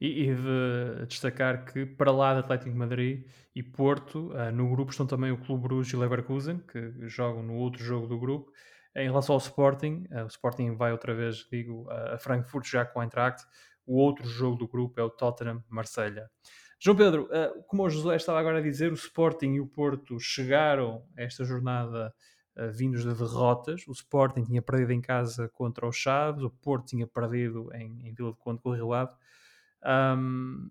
E, e de destacar que, para lá de Atlético de Madrid e Porto, uh, no grupo estão também o Clube Bruges e Leverkusen, que jogam no outro jogo do grupo. Em relação ao Sporting, uh, o Sporting vai outra vez, digo, a Frankfurt já com a Eintracht. O outro jogo do grupo é o Tottenham-Marselha. João Pedro, uh, como o José estava agora a dizer, o Sporting e o Porto chegaram a esta jornada vindos de derrotas. O Sporting tinha perdido em casa contra o Chaves, o Porto tinha perdido em, em Vila de Conde com o Rio Ave. Um,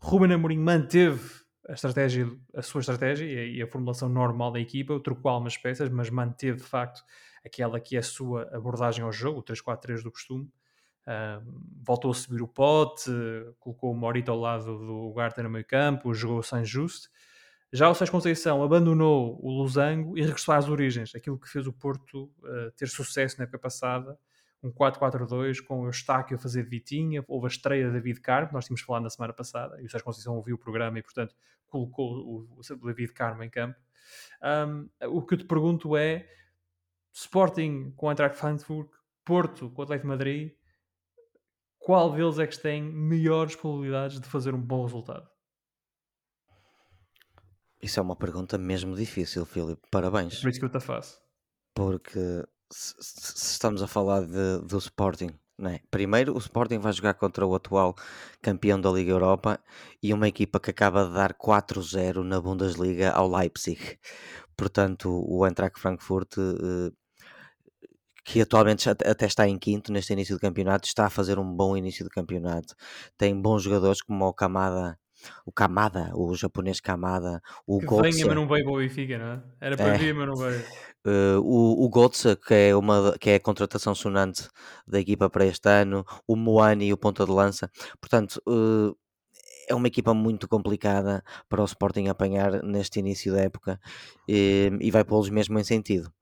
Ruben Amorim manteve a estratégia, a sua estratégia e a, formulação normal da equipa, trocou algumas peças, mas manteve de facto aquela que é a sua abordagem ao jogo, o 3-4-3 do costume. voltou a subir o pote, colocou o Morito ao lado do Garta no meio campo, jogou sem Just. Já o Sérgio Conceição abandonou o Losango e regressou às origens, aquilo que fez o Porto uh, ter sucesso na época passada, um 4-4-2 com o Eustáquio a fazer de Vitinha, houve a estreia de David Carmo, nós tínhamos falado na semana passada, e o Sérgio Conceição ouviu o programa e, portanto, colocou o, o David Carmo em campo. Um, o que eu te pergunto é, Sporting com o Eintracht Frankfurt, Porto com o Atlético de Madrid, qual deles é que tem melhores probabilidades de fazer um bom resultado? Isso é uma pergunta mesmo difícil, Filipe. Parabéns. É por isso que eu te faço. Porque se, se estamos a falar de, do Sporting, é? Primeiro, o Sporting vai jogar contra o atual campeão da Liga Europa e uma equipa que acaba de dar 4-0 na Bundesliga ao Leipzig. Portanto, o Eintracht Frankfurt, eh, que atualmente até está em quinto neste início do campeonato, está a fazer um bom início do campeonato. Tem bons jogadores como o Kamada, o Kamada, o japonês Kamada, o que Gotze. venha, mas não veio para o Benfica, não é? Era para é. vir, mas não veio. Uh, o, o Gotze, que é, uma, que é a contratação sonante da equipa para este ano, o Moani, o ponta de lança. Portanto, uh, é uma equipa muito complicada para o Sporting apanhar neste início da época e, e vai pô-los mesmo em sentido.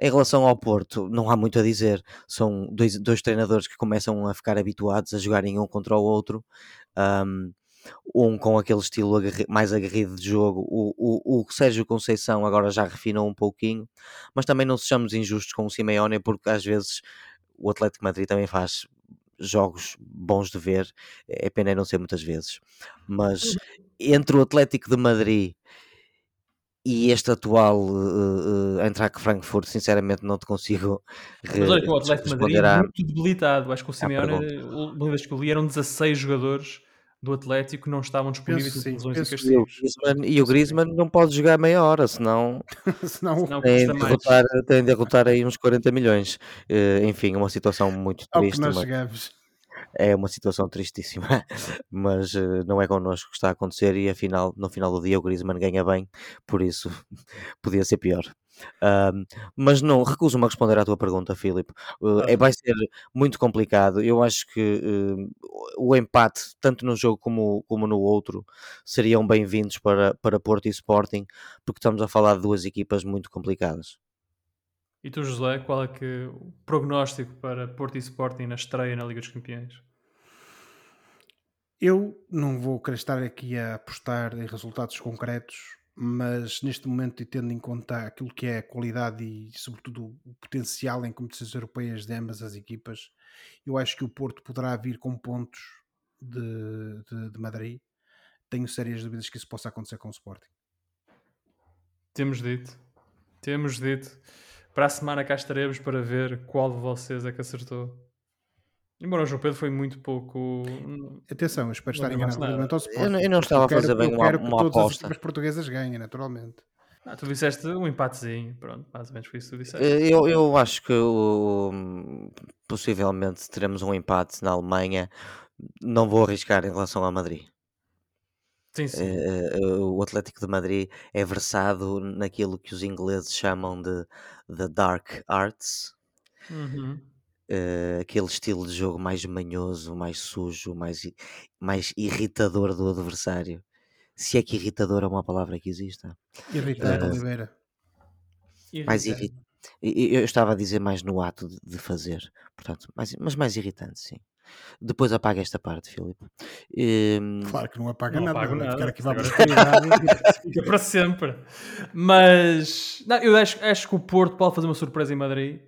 Em relação ao Porto, não há muito a dizer. São dois, dois treinadores que começam a ficar habituados a jogarem um contra o outro. Um, um com aquele estilo mais aguerrido de jogo. O, o, o Sérgio Conceição agora já refinou um pouquinho, mas também não sejamos injustos com o Simeone, porque às vezes o Atlético Madrid também faz jogos bons de ver, é pena não ser muitas vezes. Mas uhum. entre o Atlético de Madrid e este atual uh, uh, Eintracht Frankfurt, sinceramente não te consigo Mas olha que o Atlético de Madrid é muito debilitado, acho que o Simeone, o vez que eu li, eram 16 jogadores do Atlético não estavam disponíveis por lesões e castigos. E o Griezmann não pode jogar meia hora, senão, senão, tem, de derrotar, tem de derrotar aí uns 40 milhões. Uh, enfim, é uma situação muito triste. Ao que nós chegamos é uma situação tristíssima, mas uh, não é connosco que está a acontecer e afinal, no final do dia o Griezmann ganha bem, por isso podia ser pior. Uh, mas não, recuso-me a responder à tua pergunta, Filipe. Uh, é, vai ser muito complicado. Eu acho que uh, o empate, tanto no jogo como, como no outro, seriam bem-vindos para, para Porto e Sporting, porque estamos a falar de duas equipas muito complicadas. E tu, José, qual é que o prognóstico para Porto e Sporting na estreia na Liga dos Campeões? Eu não vou querer estar aqui a apostar em resultados concretos, mas neste momento, e tendo em conta aquilo que é a qualidade e, sobretudo, o potencial em competições europeias de ambas as equipas, eu acho que o Porto poderá vir com pontos de, de, de Madrid. Tenho sérias dúvidas que isso possa acontecer com o Sporting. Temos dito, temos dito. Para a semana cá estaremos para ver qual de vocês é que acertou. Embora o João Pedro foi muito pouco. Hum, Atenção, eu espero estar enganado Eu, eu, não estava a fazer bem uma, uma que todas as portuguesas ganhem, naturalmente. Ah, tu disseste um empatezinho, pronto, mais ou menos foi isso que tu disseste. Eh, eu, eu acho que possivelmente teremos um empate na Alemanha. Não vou arriscar em relação a Madrid. Sim, sim. Uh, o Atlético de Madrid é versado naquilo que os ingleses chamam de the dark arts. Uhum. uh, aquele estilo de jogo mais manhoso, mais sujo, mais, mais irritador do adversário. Se é que irritador é uma palavra que existe. Irritante, uh, Oliveira. Mais irritante. Eu estava a dizer mais no ato de, de fazer, portanto, mais, mas mais irritante, sim. Depois apaga esta parte, Filipe. Um... Claro que não apaga não nada, nada. ficar aqui vamos fica para sempre. Mas não, eu acho, acho que o Porto pode fazer uma surpresa em Madrid.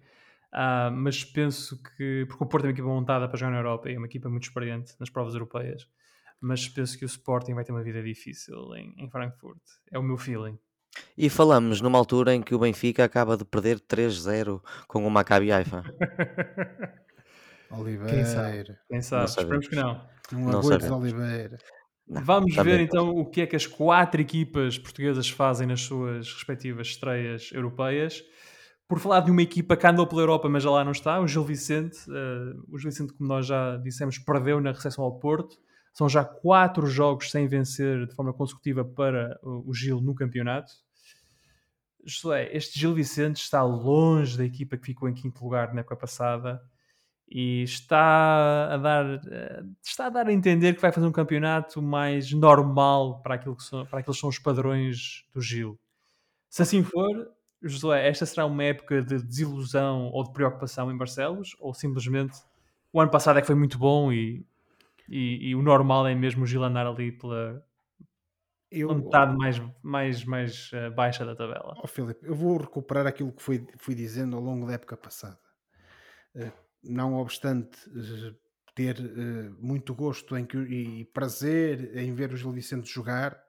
Uh, mas penso que, porque o Porto é uma equipa montada para jogar na Europa e é uma equipa muito experiente nas provas europeias, mas penso que o Sporting vai ter uma vida difícil em, em Frankfurt. É o meu feeling. E falamos numa altura em que o Benfica acaba de perder 3-0 com o Maccabi Haifa. Oliveira. Quem sabe? Quem sabe? Esperemos que não. Não, não aguentes Oliveira. Não, Vamos ver então o que é que as quatro equipas portuguesas fazem nas suas respectivas estreias europeias. Por falar de uma equipa que andou pela Europa, mas já lá não está, o Gil Vicente. Uh, o Gil Vicente, como nós já dissemos, perdeu na recepção ao Porto. São já quatro jogos sem vencer de forma consecutiva para o Gil no campeonato. Josué, este Gil Vicente está longe da equipa que ficou em quinto lugar na época passada e está a dar eh, está a dar a entender que vai fazer um campeonato mais normal para aquilo que são, para aqueles que são os padrões do Gil. Se assim for, Josué, esta será uma época de desilusão ou de preocupação em Barcelos ou simplesmente o ano passado é que foi muito bom e, e, e o normal é mesmo o Gil andar ali pela eu, metade mais, mais, mais uh, baixa da tabela. Oh, Filipe, eu vou recuperar aquilo que fui, fui dizendo ao longo da época passada. Não obstante eh, ter uh, muito gosto em que, e prazer em ver o Gil Vicente jogar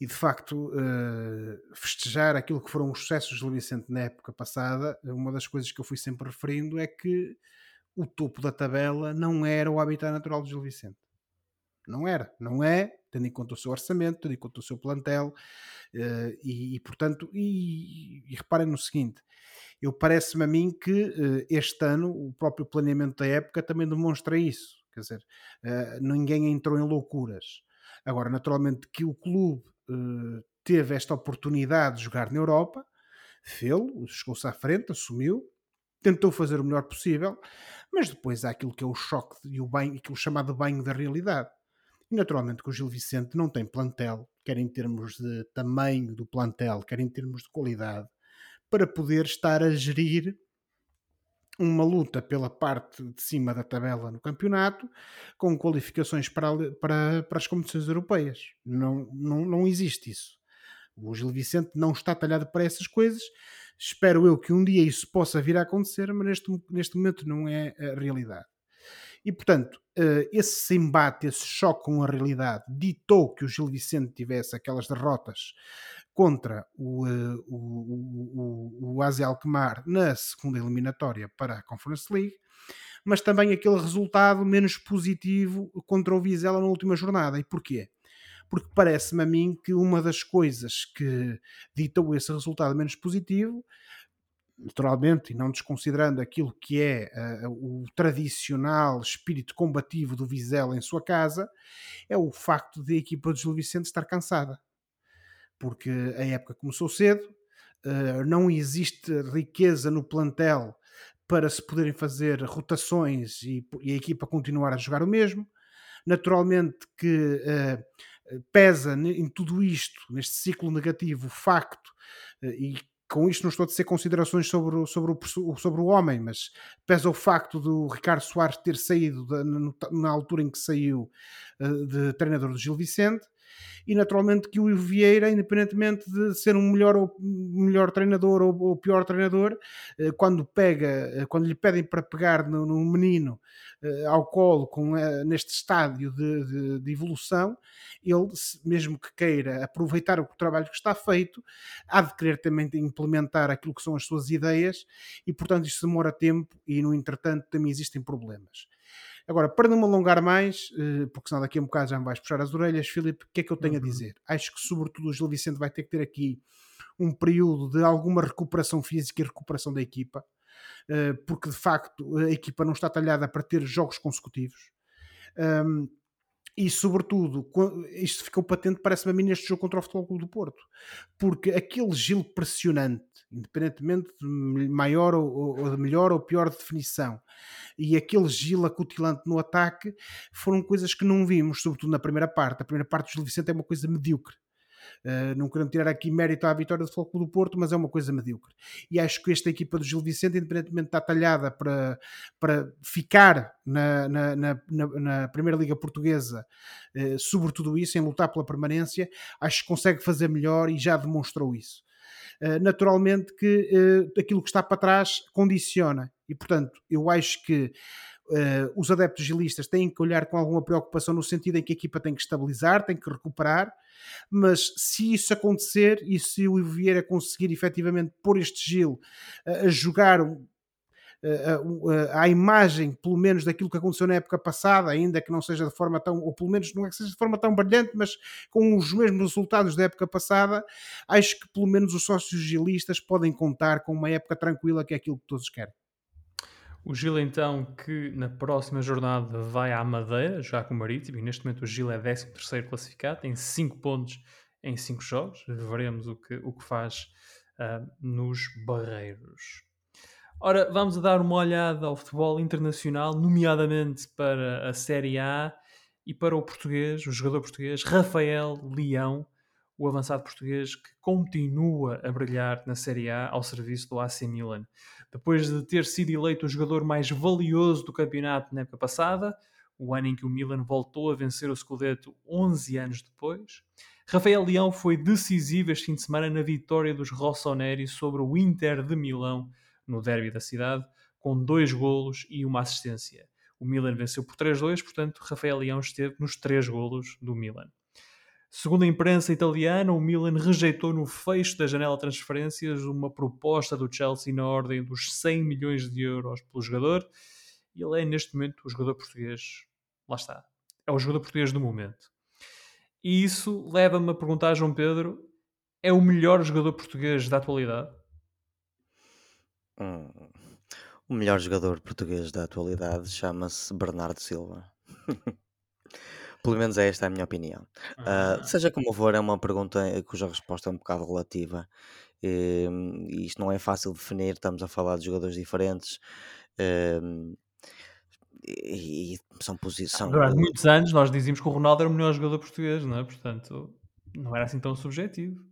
e de facto uh, festejar aquilo que foram os sucessos do Gil Vicente na época passada, uma das coisas que eu fui sempre referindo é que o topo da tabela não era o habitat natural do Gil Vicente. Não era, não é, tendo em conta o seu orçamento, tendo em conta o seu plantel, uh, e, e, portanto, e, e reparem no seguinte: eu parece-me a mim que uh, este ano o próprio planeamento da época também demonstra isso. Quer dizer, uh, ninguém entrou em loucuras. Agora, naturalmente, que o clube teve esta oportunidade de jogar na Europa, fê-lo, chegou-se à frente, assumiu, tentou fazer o melhor possível, mas depois há aquilo que é o choque e o banho, aquilo chamado banho da realidade. E naturalmente que o Gil Vicente não tem plantel, quer em termos de tamanho do plantel, quer em termos de qualidade, para poder estar a gerir uma luta pela parte de cima da tabela no campeonato, com qualificações para, para, para as competições europeias. Não, não, não existe isso. O Gil Vicente não está talhado para essas coisas. Espero eu que um dia isso possa vir a acontecer, mas neste, neste momento não é a realidade. E portanto, eh, esse embate, esse choque com a realidade, ditou que o Gil Vicente tivesse aquelas derrotas contra o, uh, o, o, o Asia Alkmaar na segunda eliminatória para a Conference League, mas também aquele resultado menos positivo contra o Vizela na última jornada. E porquê? Porque parece-me a mim que uma das coisas que ditou esse resultado menos positivo naturalmente, e não desconsiderando aquilo que é uh, o tradicional espírito combativo do Vizela em sua casa, é o facto de a equipa de Gil Vicente estar cansada porque a época começou cedo, uh, não existe riqueza no plantel para se poderem fazer rotações e, e, a equipa continuar a jogar o mesmo. Naturalmente que uh, pesa em tudo isto, neste ciclo negativo, o facto, e com isto não estou a dizer considerações sobre, sobre, o, sobre o homem, mas pesa o facto do Ricardo Soares ter saído na altura em que saiu de treinador do Gil Vicente, e naturalmente que o Vieira, independentemente de ser um melhor ou melhor treinador ou, ou pior treinador, eh, quando pega, eh, quando lhe pedem para pegar no menino eh, ao colo com, neste estádio de, de, de, evolução, ele, mesmo que queira aproveitar o trabalho que está feito, há de querer também implementar aquilo que são as suas ideias e, portanto, isto demora tempo e, no entretanto, também existem problemas. Agora, para não me alongar mais, eh, porque senão daqui a um bocado já me vais puxar as orelhas, Filipe, o que é que eu tenho uhum. a dizer? Acho que, sobretudo, o Gil Vicente vai ter que ter aqui um período de alguma recuperação física e recuperação da equipa, eh, porque de facto a equipa não está talhada para ter jogos consecutivos. E, sobretudo, isto ficou patente, parece-me a mim, neste jogo contra o Futebol Clube do Porto. Porque aquele Gil pressionante, independentemente de maior ou, ou de melhor ou pior definição, e aquele Gil acutilante no ataque, foram coisas que não vimos, sobretudo na primeira parte. A primeira parte do Gil Vicente é uma coisa medíocre. Uh, não querendo tirar aqui mérito à vitória do Futebol do Porto, mas é uma coisa medíocre. E acho que esta equipa do Gil Vicente, independentemente de estar talhada para, para ficar na, na, na, na Primeira Liga Portuguesa, uh, sobretudo isso, em lutar pela permanência, acho que consegue fazer melhor e já demonstrou isso. Uh, naturalmente que aquilo que está para trás condiciona e portanto eu acho que Uh, os adeptos gilistas têm que olhar com alguma preocupação no sentido em que a equipa tem que estabilizar, tem que recuperar, mas se isso acontecer e se o vier a conseguir efetivamente pôr este Gil uh, a jogar uh, à imagem, pelo menos, daquilo que aconteceu na época passada, ainda que não seja de forma tão, ou pelo menos não é que seja de forma tão brilhante, mas com os mesmos resultados da época passada, acho que pelo menos os sócios gilistas podem contar com uma época tranquila, que é aquilo que todos querem. O Gil, então, que na próxima jornada vai à Madeira, jogar com o Marítimo, e neste momento o Gil é 13 classificado, tem 5 pontos em 5 jogos. Veremos o que, o que faz uh, nos Barreiros. Ora, vamos dar uma olhada ao futebol internacional, nomeadamente para a Série A e para o português, o jogador português Rafael Leão, o avançado português que continua a brilhar na Série A ao serviço do AC Milan depois de ter sido eleito o jogador mais valioso do campeonato na época passada, o ano em que o Milan voltou a vencer o Scudetto 11 anos depois. Rafael Leão foi decisivo este fim de semana na vitória dos Rossoneri sobre o Inter de Milão no derby da cidade, com dois golos e uma assistência. O Milan venceu por 3-2, portanto, Rafael Leão esteve nos três golos do Milan. Segundo a imprensa italiana, o Milan rejeitou no fecho da janela de transferências uma proposta do Chelsea na ordem dos 100 milhões de euros pelo jogador. E ele é, neste momento, o jogador português. Lá está. É o jogador português do momento. E isso leva-me a perguntar, João Pedro: é o melhor jogador português da atualidade? Hum, o melhor jogador português da atualidade chama-se Bernardo Silva. Pelo menos é esta a minha opinião. Ah, seja como for, é uma pergunta cuja resposta é um bocado relativa. Ehm, e isto não é fácil de definir, estamos a falar de jogadores diferentes. Ehm, e, e são posições. Durante muitos anos nós dizíamos que o Ronaldo era o melhor jogador português, não é? Portanto, não era assim tão subjetivo.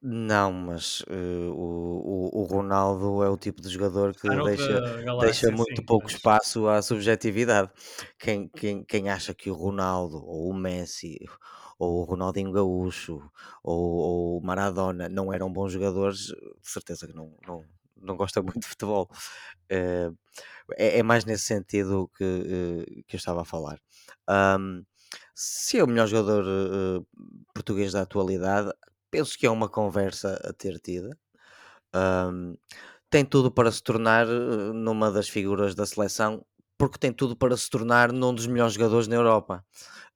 Não, mas uh, o, o, o Ronaldo é o tipo de jogador que deixa, galáxia, deixa muito sim, pouco mas... espaço à subjetividade. Quem, quem, quem acha que o Ronaldo, ou o Messi, ou o Ronaldinho Gaúcho, ou, ou o Maradona não eram bons jogadores, de certeza que não, não, não gosta muito de futebol. Uh, é, é, mais nesse sentido que, uh, que eu estava a falar. Se é o melhor jogador português da atualidade, penso que é uma conversa a ter tida. Um, tem tudo para se tornar eh, numa das figuras da seleção, porque tem tudo para se tornar num dos melhores jogadores na Europa.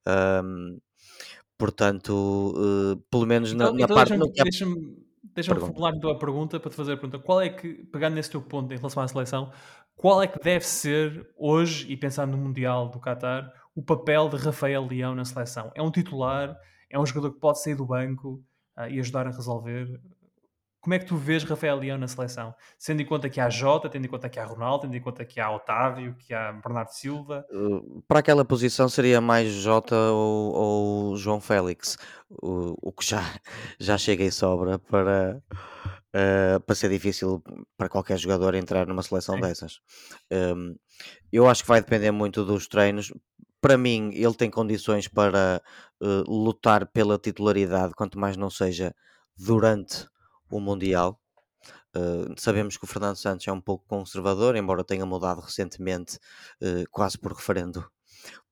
Um, portanto, uh, pelo menos então, na, na então parte. Deixa-me deixa formular então a pergunta para te fazer a pergunta. Qual é que, pegando nesse teu ponto em relação à seleção, qual é que deve ser hoje, e pensando no Mundial do Qatar, o papel de Rafael Leão na seleção? É um titular? É um jogador que pode sair do banco? Uh, e ajudar a resolver. Como é que tu vês Rafael Leão na seleção? Sendo em conta que há Jota, tendo em conta que há Ronaldo, tendo em conta que há Otávio, que há Bernardo Silva. Uh, para aquela posição seria mais Jota ou, ou João Félix, o, o, que já, já chega e sobra para, uh, para ser difícil para qualquer jogador entrar numa seleção Sim. dessas. Um, eu acho que vai depender muito dos treinos para mim, ele tem condições para uh, lutar pela titularidade, quanto mais não seja durante o Mundial. Uh, sabemos que o Fernando Santos é um pouco conservador, embora tenha mudado recentemente, uh, quase por referendo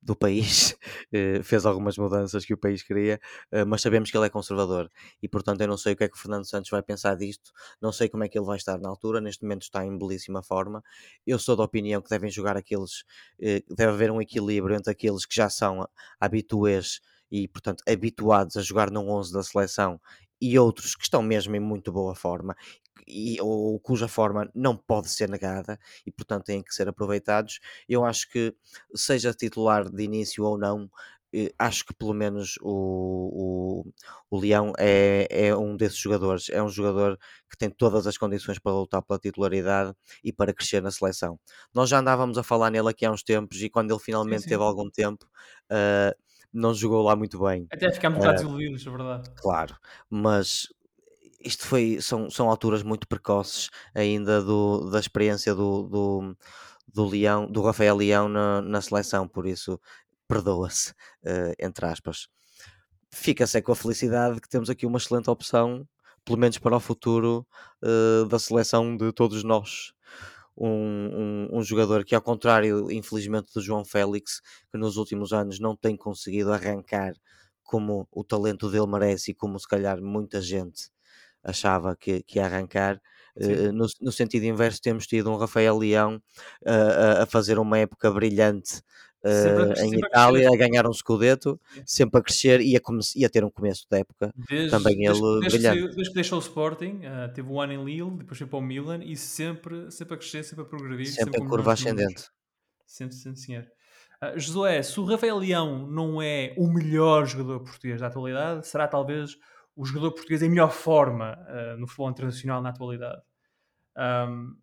do país, eh, fez algumas mudanças que o país queria, eh, mas sabemos que ele é conservador e, portanto, eu não sei o que é que o Fernando Santos vai pensar disto, não sei como é que ele vai estar na altura. Neste momento está em belíssima forma. Eu sou da opinião que devem jogar aqueles, eh, deve haver um equilíbrio entre aqueles que já são habituês e, portanto, habituados a jogar num 11 da seleção e outros que estão mesmo em muito boa forma e, ou cuja forma não pode ser negada e, portanto, têm que ser aproveitados. Eu acho que, seja titular de início ou não, eh, acho que pelo menos o, o, o Leão é, é um desses jogadores. É um jogador que tem todas as condições para lutar pela titularidade e para crescer na seleção. Nós já andávamos a falar nele aqui há uns tempos e quando ele finalmente sim, sim. teve algum tempo. Uh, não jogou lá muito bem. Até ficámos um bocado desiludidos, é verdade. Claro, mas isto foi, são, são alturas muito precoces ainda do, da experiência do, do, do Leão, do Rafael Leão na, na seleção, por isso perdoa-se, uh, entre aspas. Fica-se com a felicidade que temos aqui uma excelente opção, pelo menos para o futuro uh, da seleção de todos nós. Um, um, um, jogador que, ao contrário, infelizmente, do João Félix, que nos últimos anos não tem conseguido arrancar como o talento dele merece e como se calhar muita gente achava que, que ia arrancar. Uh, no, no, sentido inverso, temos tido um Rafael Leão uh, a fazer uma época brilhante Uh, em Itália a, a, ganhar um Scudetto, sempre a crescer e a, e a ter um começo de época desde, também desde, ele desde brilhante. Que, desde que deixou o Sporting, uh, teve um ano em Lille, depois foi para o Milan e sempre, sempre a crescer, sempre a progredir. Sempre, sempre em curva ascendente. Sempre, sim, senhor. Uh, Josué, se o Rafael Leão não é o melhor jogador português da atualidade, será talvez o jogador português em melhor forma uh, no futebol internacional na atualidade. Um,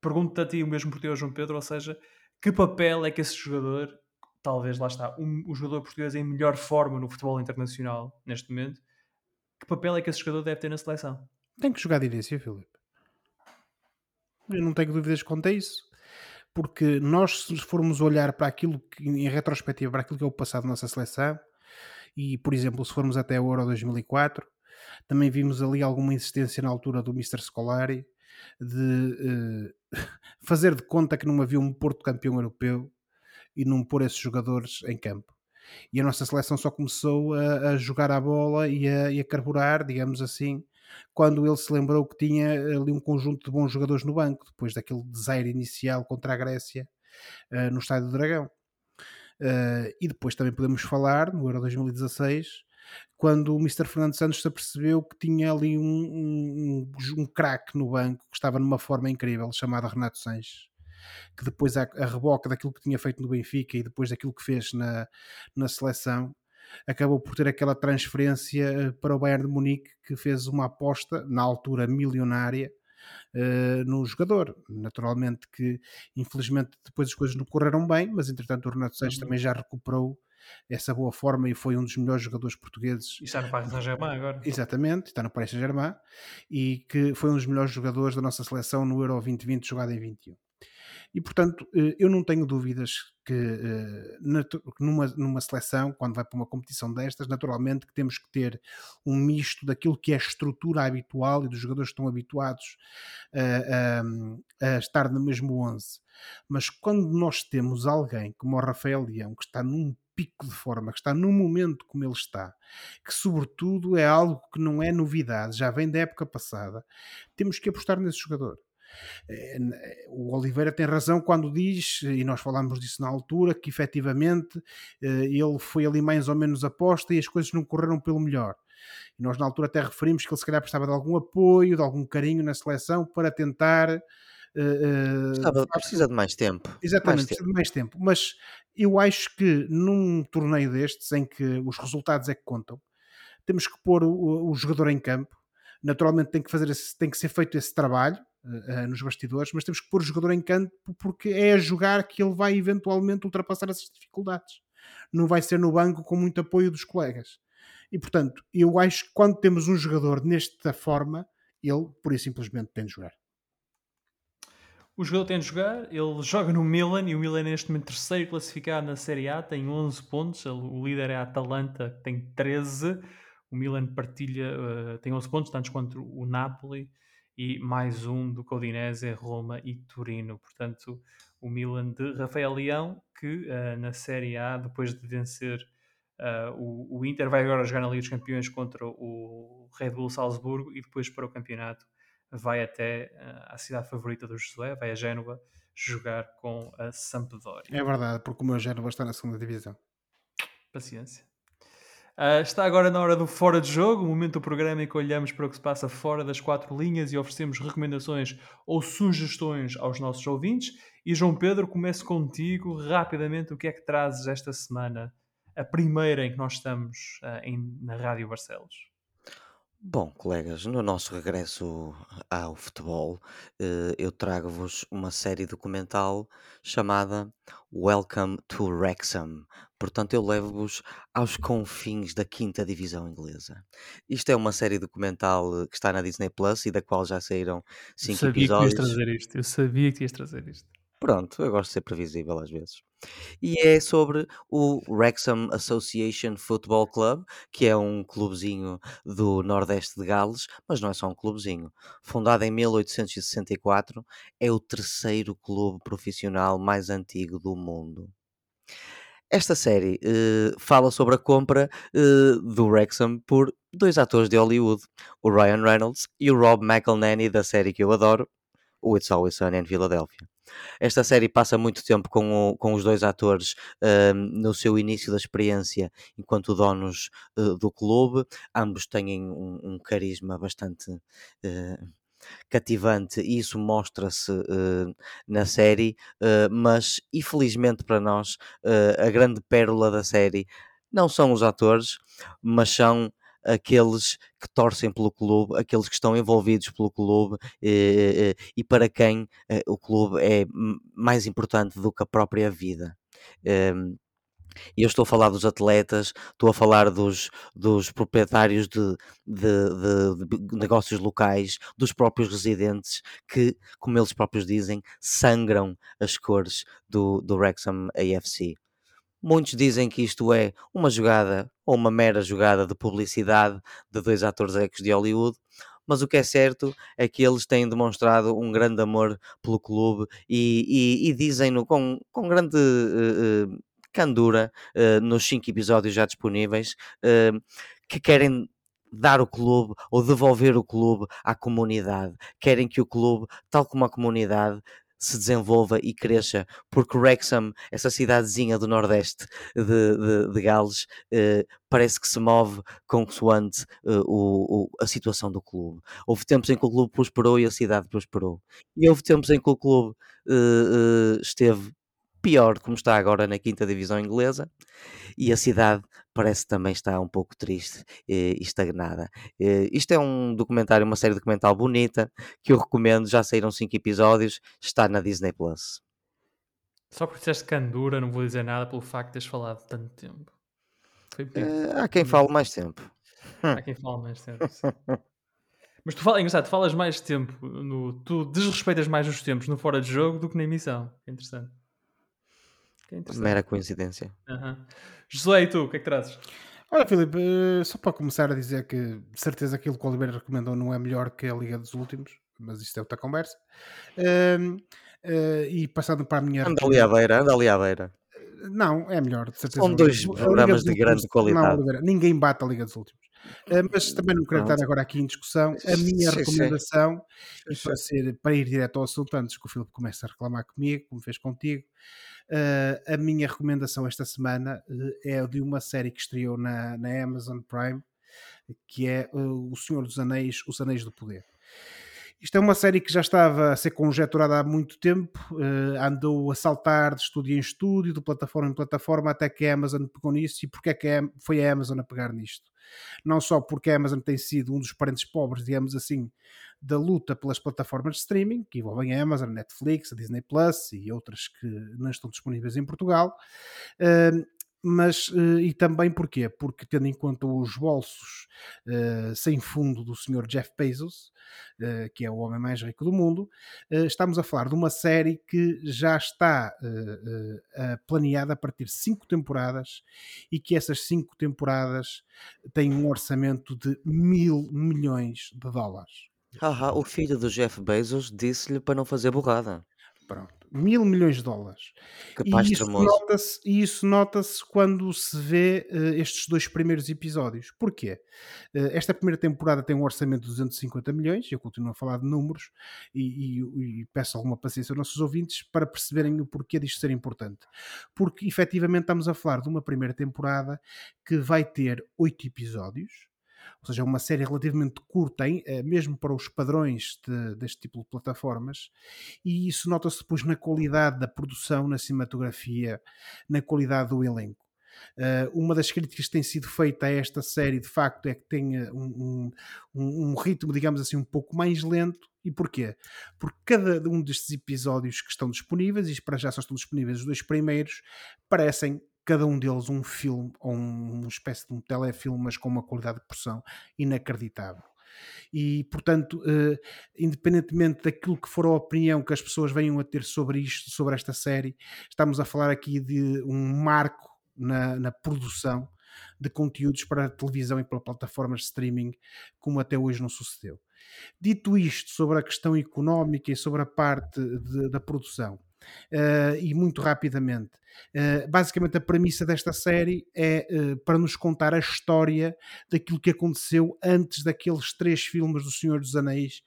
Pergunto-te a ti o mesmo por ti, João Pedro, ou seja, que papel é que esse jogador, talvez lá está, um, o jogador português em melhor forma no futebol internacional neste momento, que papel é que esse jogador deve ter na seleção? Tem que jogar de início, Filipe. Eu não tenho dúvidas quanto a isso. Porque nós, se formos olhar para aquilo que, em retrospectiva, para aquilo que é o passado da nossa seleção, e, por exemplo, se formos até o Euro 2004, também vimos ali alguma insistência na altura do Mr. Scolari de uh, fazer de conta que não havia um Porto campeão europeu e não pôr esses jogadores em campo. E a nossa seleção só começou a, a jogar a bola e a, e a carburar, digamos assim, quando ele se lembrou que tinha ali um conjunto de bons jogadores no banco, depois daquele desaire inicial contra a Grécia uh, no Estádio do Dragão. Uh, e depois também podemos falar, no Euro 2016, quando o Mr. Fernando Santos se apercebeu que tinha ali um, um, um craque no banco que estava numa forma incrível, chamado Renato Sanches que depois a, a reboca daquilo que tinha feito no Benfica e depois daquilo que fez na, na seleção, acabou por ter aquela transferência eh, para o Bayern de Munique que fez uma aposta, na altura milionária, uh, no jogador. Naturalmente que, infelizmente, depois as coisas não correram bem, mas entretanto o Renato Sanches uhum. também já recuperou essa boa forma e foi um dos melhores jogadores portugueses. E está no Paris Saint-Germain agora. Exatamente, está no Paris Saint-Germain e que foi um dos melhores jogadores da nossa seleção no Euro 2020 jogado em 21. E, portanto, eh, eu não tenho dúvidas que eh, numa, numa seleção, quando vai para uma competição destas, naturalmente que temos que ter um misto daquilo que é a estrutura habitual e dos jogadores que estão habituados a, a, a estar no mesmo 11. Mas quando nós temos alguém como o Rafael Leão, que está num pico de forma, que está no momento como ele está, que sobretudo é algo que não é novidade, já vem da época passada, temos que apostar nesse jogador. Eh, eh, o Oliveira tem razão quando diz, e nós falámos disso na altura, que efetivamente eh, ele foi ali mais ou menos aposta e as coisas não correram pelo melhor. E nós na altura até referimos que ele se calhar precisava de algum apoio, de algum carinho na seleção para tentar. Uh, precisa de mais tempo. Exatamente, mais precisa tempo. de mais tempo. Mas eu acho que num torneio destes, em que os resultados é que contam, temos que pôr o, o jogador em campo. Naturalmente tem que, fazer esse, tem que ser feito esse trabalho, uh, nos bastidores, mas temos que pôr o jogador em campo porque é a jogar que ele vai eventualmente ultrapassar essas dificuldades. Não vai ser no banco com muito apoio dos colegas. E portanto, eu acho que quando temos um jogador nesta forma, ele por isso simplesmente tem de jogar. O jogador tem de jogar, ele joga no Milan e o Milan é neste momento terceiro classificado na Série A, tem 11 pontos, o líder é a Atalanta, que tem 13. O Milan partilha, uh, tem 11 pontos, tantos quanto o Napoli e mais um do Codinese, Roma e Turino. Portanto, o Milan de Rafael Leão, que uh, na Série A, depois de vencer uh, o, o, Inter, vai agora jogar na Liga dos Campeões contra o Red Bull Salzburgo e depois para o campeonato vai até uh, à cidade favorita do Josué, vai a Génova jogar com a Sampdoria. É verdade, porque o meu Génova está na segunda divisão. Paciência. Uh, está agora na hora do Fora de Jogo, o momento do programa em que olhamos para o que se passa fora das quatro linhas e oferecemos recomendações ou sugestões aos nossos ouvintes. E João Pedro, começo contigo rapidamente. O que é que trazes esta semana? A primeira em que nós estamos uh, em, na Rádio Barcelos. Bom, colegas, no nosso regresso ao futebol, eh, eu trago-vos uma série documental chamada Welcome to Wrexham. Portanto, eu levo-vos aos confins da quinta divisão inglesa. Isto é uma série documental eh, que está na Disney Plus e da qual já saíram cinco sabia que ias episódios. trazer isto. Eu sabia que ias trazer isto. Pronto, eu gosto de ser previsível às vezes. E é sobre o Wrexham Association Football Club, que é um clubezinho do Nordeste de Gales, mas não é só um clubezinho. Fundado em 1864, é o terceiro clube profissional mais antigo do mundo. Esta série eh, fala sobre a compra eh, do Wrexham por dois atores de Hollywood, o Ryan Reynolds e o Rob McElhenney da série que eu adoro, o It's Always Sunny in Philadelphia. Esta série passa muito tempo com, o- com os dois atores ahm, no seu início da experiência enquanto donos eh, do clube. Ambos têm um, um carisma bastante eh, cativante e isso mostra-se eh, na série, mas infelizmente para nós, a grande pérola da série não são os atores, mas são aqueles que torcem pelo clube, aqueles que estão envolvidos pelo clube eh, eh, e para quem eh, o clube é mais importante do que a própria vida. Em, e eu estou a falar dos atletas, estou a falar dos, dos proprietários de, de- de- de negócios locais, dos próprios residentes que, como eles próprios dizem, sangram as cores do, do Wrexham AFC. Muitos dizem que isto é uma jogada ou uma mera jogada de publicidade de dois atores ecos de Hollywood, mas o que é certo é que eles têm demonstrado um grande amor pelo clube e, e- e dizem-no com, com grande eh, candura eh, nos cinco episódios já disponíveis que querem dar o clube ou devolver o clube à comunidade. Querem que o clube, tal como a comunidade, se desenvolva e cresça, porque Wrexham, essa cidadezinha do Nordeste de, de, de Gales, eh, parece que se move consoante eh, o, o- a situação do clube. Houve tempos em que o clube prosperou e a cidade prosperou. E houve tempos em que o clube eh, eh, esteve pior, como está agora na quinta divisão inglesa, e a cidade parece também estar um pouco triste eh, e estagnada. Eh, isto é um documentário, uma série documental bonita que eu recomendo. Já saíram cinco episódios, está na Disney Plus. Só porque disseste candura, não vou dizer nada pelo facto de teres falado tanto tempo. Eh, há quem fale mais tempo. Há quem fale mais tempo. Mas tu fala, é engraçado, tu falas mais tempo, no, tu desrespeitas mais os tempos no fora de jogo do que na emissão. É interessante. Que é interessante. Mera coincidência. Aham. Josué, e tu, o que é que trazes? Olha, Filipe, eh, só para começar a dizer que de certeza aquilo que o Oliveira recomendou não é melhor que a Liga dos Últimos, mas isto é outra conversa. Ehm, eh, e passando para a minha. Anda ali à beira, anda ali à beira. Não, é melhor, de certeza. São dois programas de grande Últimos- qualidade. Não, Oliveira, ninguém bate a Liga dos Últimos. Eh, mas também não quero estar agora aqui em discussão. A minha Sim, sim. recomendação, e para, ser, para ir direto ao assunto, antes que o Filipe comece a reclamar comigo, como fez contigo, eh, a minha recomendação esta semana eh, é de uma série que estreou na, na Amazon Prime, que é eh, O Senhor dos Anéis, Os Anéis do Poder. Isto é uma série que já estava a ser conjeturada há muito tempo, eh, andou a saltar de estúdio em estúdio, de plataforma em plataforma, até que a Amazon pegou nisso. E porquê é que foi a Amazon a pegar nisto? Não só porque a Amazon tem sido um dos parentes pobres, digamos assim, da luta pelas plataformas de streaming, que envolvem a Amazon, a Netflix, a Disney Plus e outras que não estão disponíveis em Portugal. Mas eh, e também porquê? Porque tendo em conta os bolsos eh, sem fundo do senhor Jeff Bezos, eh, que é o homem mais rico do mundo, eh, estamos a falar de uma série que já está planeada a partir de cinco temporadas e que essas cinco temporadas têm um orçamento de mil milhões de dólares. Haha, o filho do Jeff Bezos disse-lhe para não fazer borrada. Pronto. Mil milhões de dólares. Capaz E isso nota-se e isso nota-se quando se vê eh, estes dois primeiros episódios. Porquê? Eh, esta primeira temporada tem um orçamento de 250 milhões, eu continuo a falar de números e, e- e peço alguma paciência aos nossos ouvintes para perceberem o porquê disto ser importante. Porque efetivamente estamos a falar de uma primeira temporada que vai ter oito episódios, ou seja, é uma série relativamente curta, hein, eh, mesmo para os padrões de- deste tipo de plataformas, e isso nota-se depois na qualidade da produção, na cinematografia, na qualidade do elenco. Uh, uma das críticas que tem sido feita a esta série, de facto, é que um, um- um- um ritmo, digamos assim, um pouco mais lento. E porquê? Porque cada um destes episódios que estão disponíveis, e para já só estão disponíveis os dois primeiros, parecem cada um deles um filme ou um- uma espécie de um telefilme, mas com uma qualidade de produção inacreditável. E, portanto, eh, independentemente daquilo que for a opinião que as pessoas venham a ter sobre isto, sobre esta série, estamos a falar aqui de um marco na, na produção de conteúdos para a televisão e para plataformas de streaming, como até hoje não sucedeu. Dito isto sobre a questão económica e sobre a parte de- da produção, eh, e muito rapidamente, eh, basicamente a premissa desta série é eh, para nos contar a história daquilo que aconteceu antes daqueles três filmes do Senhor dos Anéis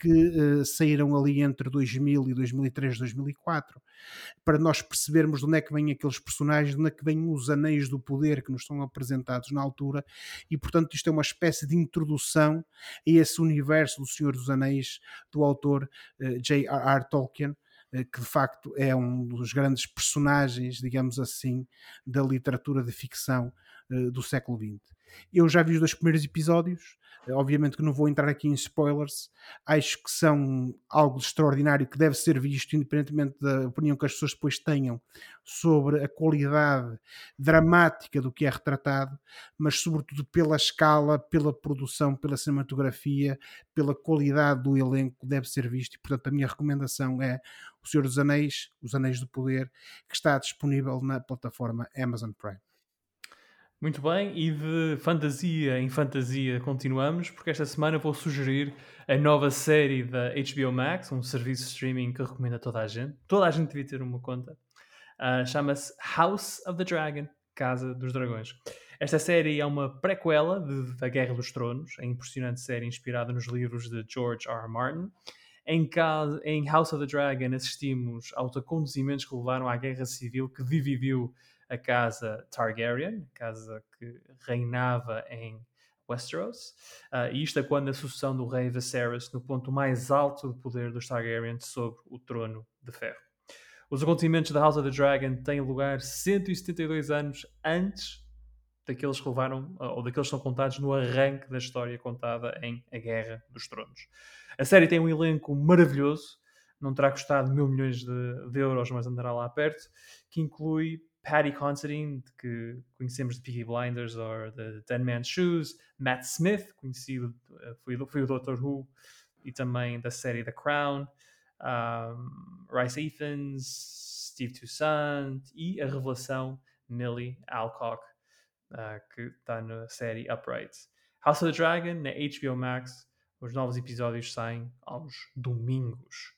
que saíram ali entre 2000 e 2003, 2004 para nós percebermos de onde é que vêm aqueles personagens, de onde é que vêm os anéis do poder que nos estão apresentados na altura, e portanto isto é uma espécie de introdução a esse universo do Senhor dos Anéis do autor J.R.R. Tolkien, que de facto é um dos grandes personagens, digamos assim, da literatura de ficção eh, do século XX. Eu já vi os dois primeiros episódios, eh, obviamente que não vou entrar aqui em spoilers, acho que são algo extraordinário que deve ser visto, independentemente da opinião que as pessoas depois tenham sobre a qualidade dramática do que é retratado, mas sobretudo pela escala, pela produção, pela cinematografia, pela qualidade do elenco, deve ser visto. E, portanto, a minha recomendação é O Senhor dos Anéis, Os Anéis do Poder, que está disponível na plataforma Amazon Prime. Muito bem, e de fantasia em fantasia continuamos, porque esta semana vou sugerir a nova série da HBO Max, um serviço de streaming que recomendo a toda a gente. Toda a gente devia ter uma conta. Ah, Chama-se House of the Dragon, Casa dos Dragões. Esta série é uma prequela de- da Guerra dos Tronos, a impressionante série inspirada nos livros de George R. R. Martin. Em, ca- em House of the Dragon assistimos aos acontecimentos que levaram à Guerra Civil que dividiu a casa Targaryen, casa que reinava em Westeros. Ah, e isto é quando a sucessão do rei Viserys no ponto mais alto de poder dos Targaryen sobre o trono de ferro. Os acontecimentos da House of the Dragon têm lugar 172 anos antes daqueles que levaram, ou daqueles que são contados no arranque da história contada em A Guerra dos Tronos. A série tem um elenco maravilhoso, não terá custado mil milhões de, de euros, mas andará lá perto, que inclui Paddy Considine, que conhecemos de Peaky Blinders ou de Ten Man's Shoes, Matt Smith, conhecido, eh, foi, foi o Doctor Who, e também da série The Crown, um, Rice Athens, Steve Toussaint e a revelação Millie Alcock, uh, que está na série Upright. House of the Dragon, na HBO Max, os novos episódios saem aos domingos.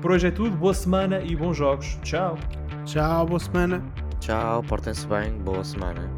Por hoje é tudo, boa semana e bons jogos. Tchau! Tchau, boa semana. Tchau, portem-se bem, boa semana.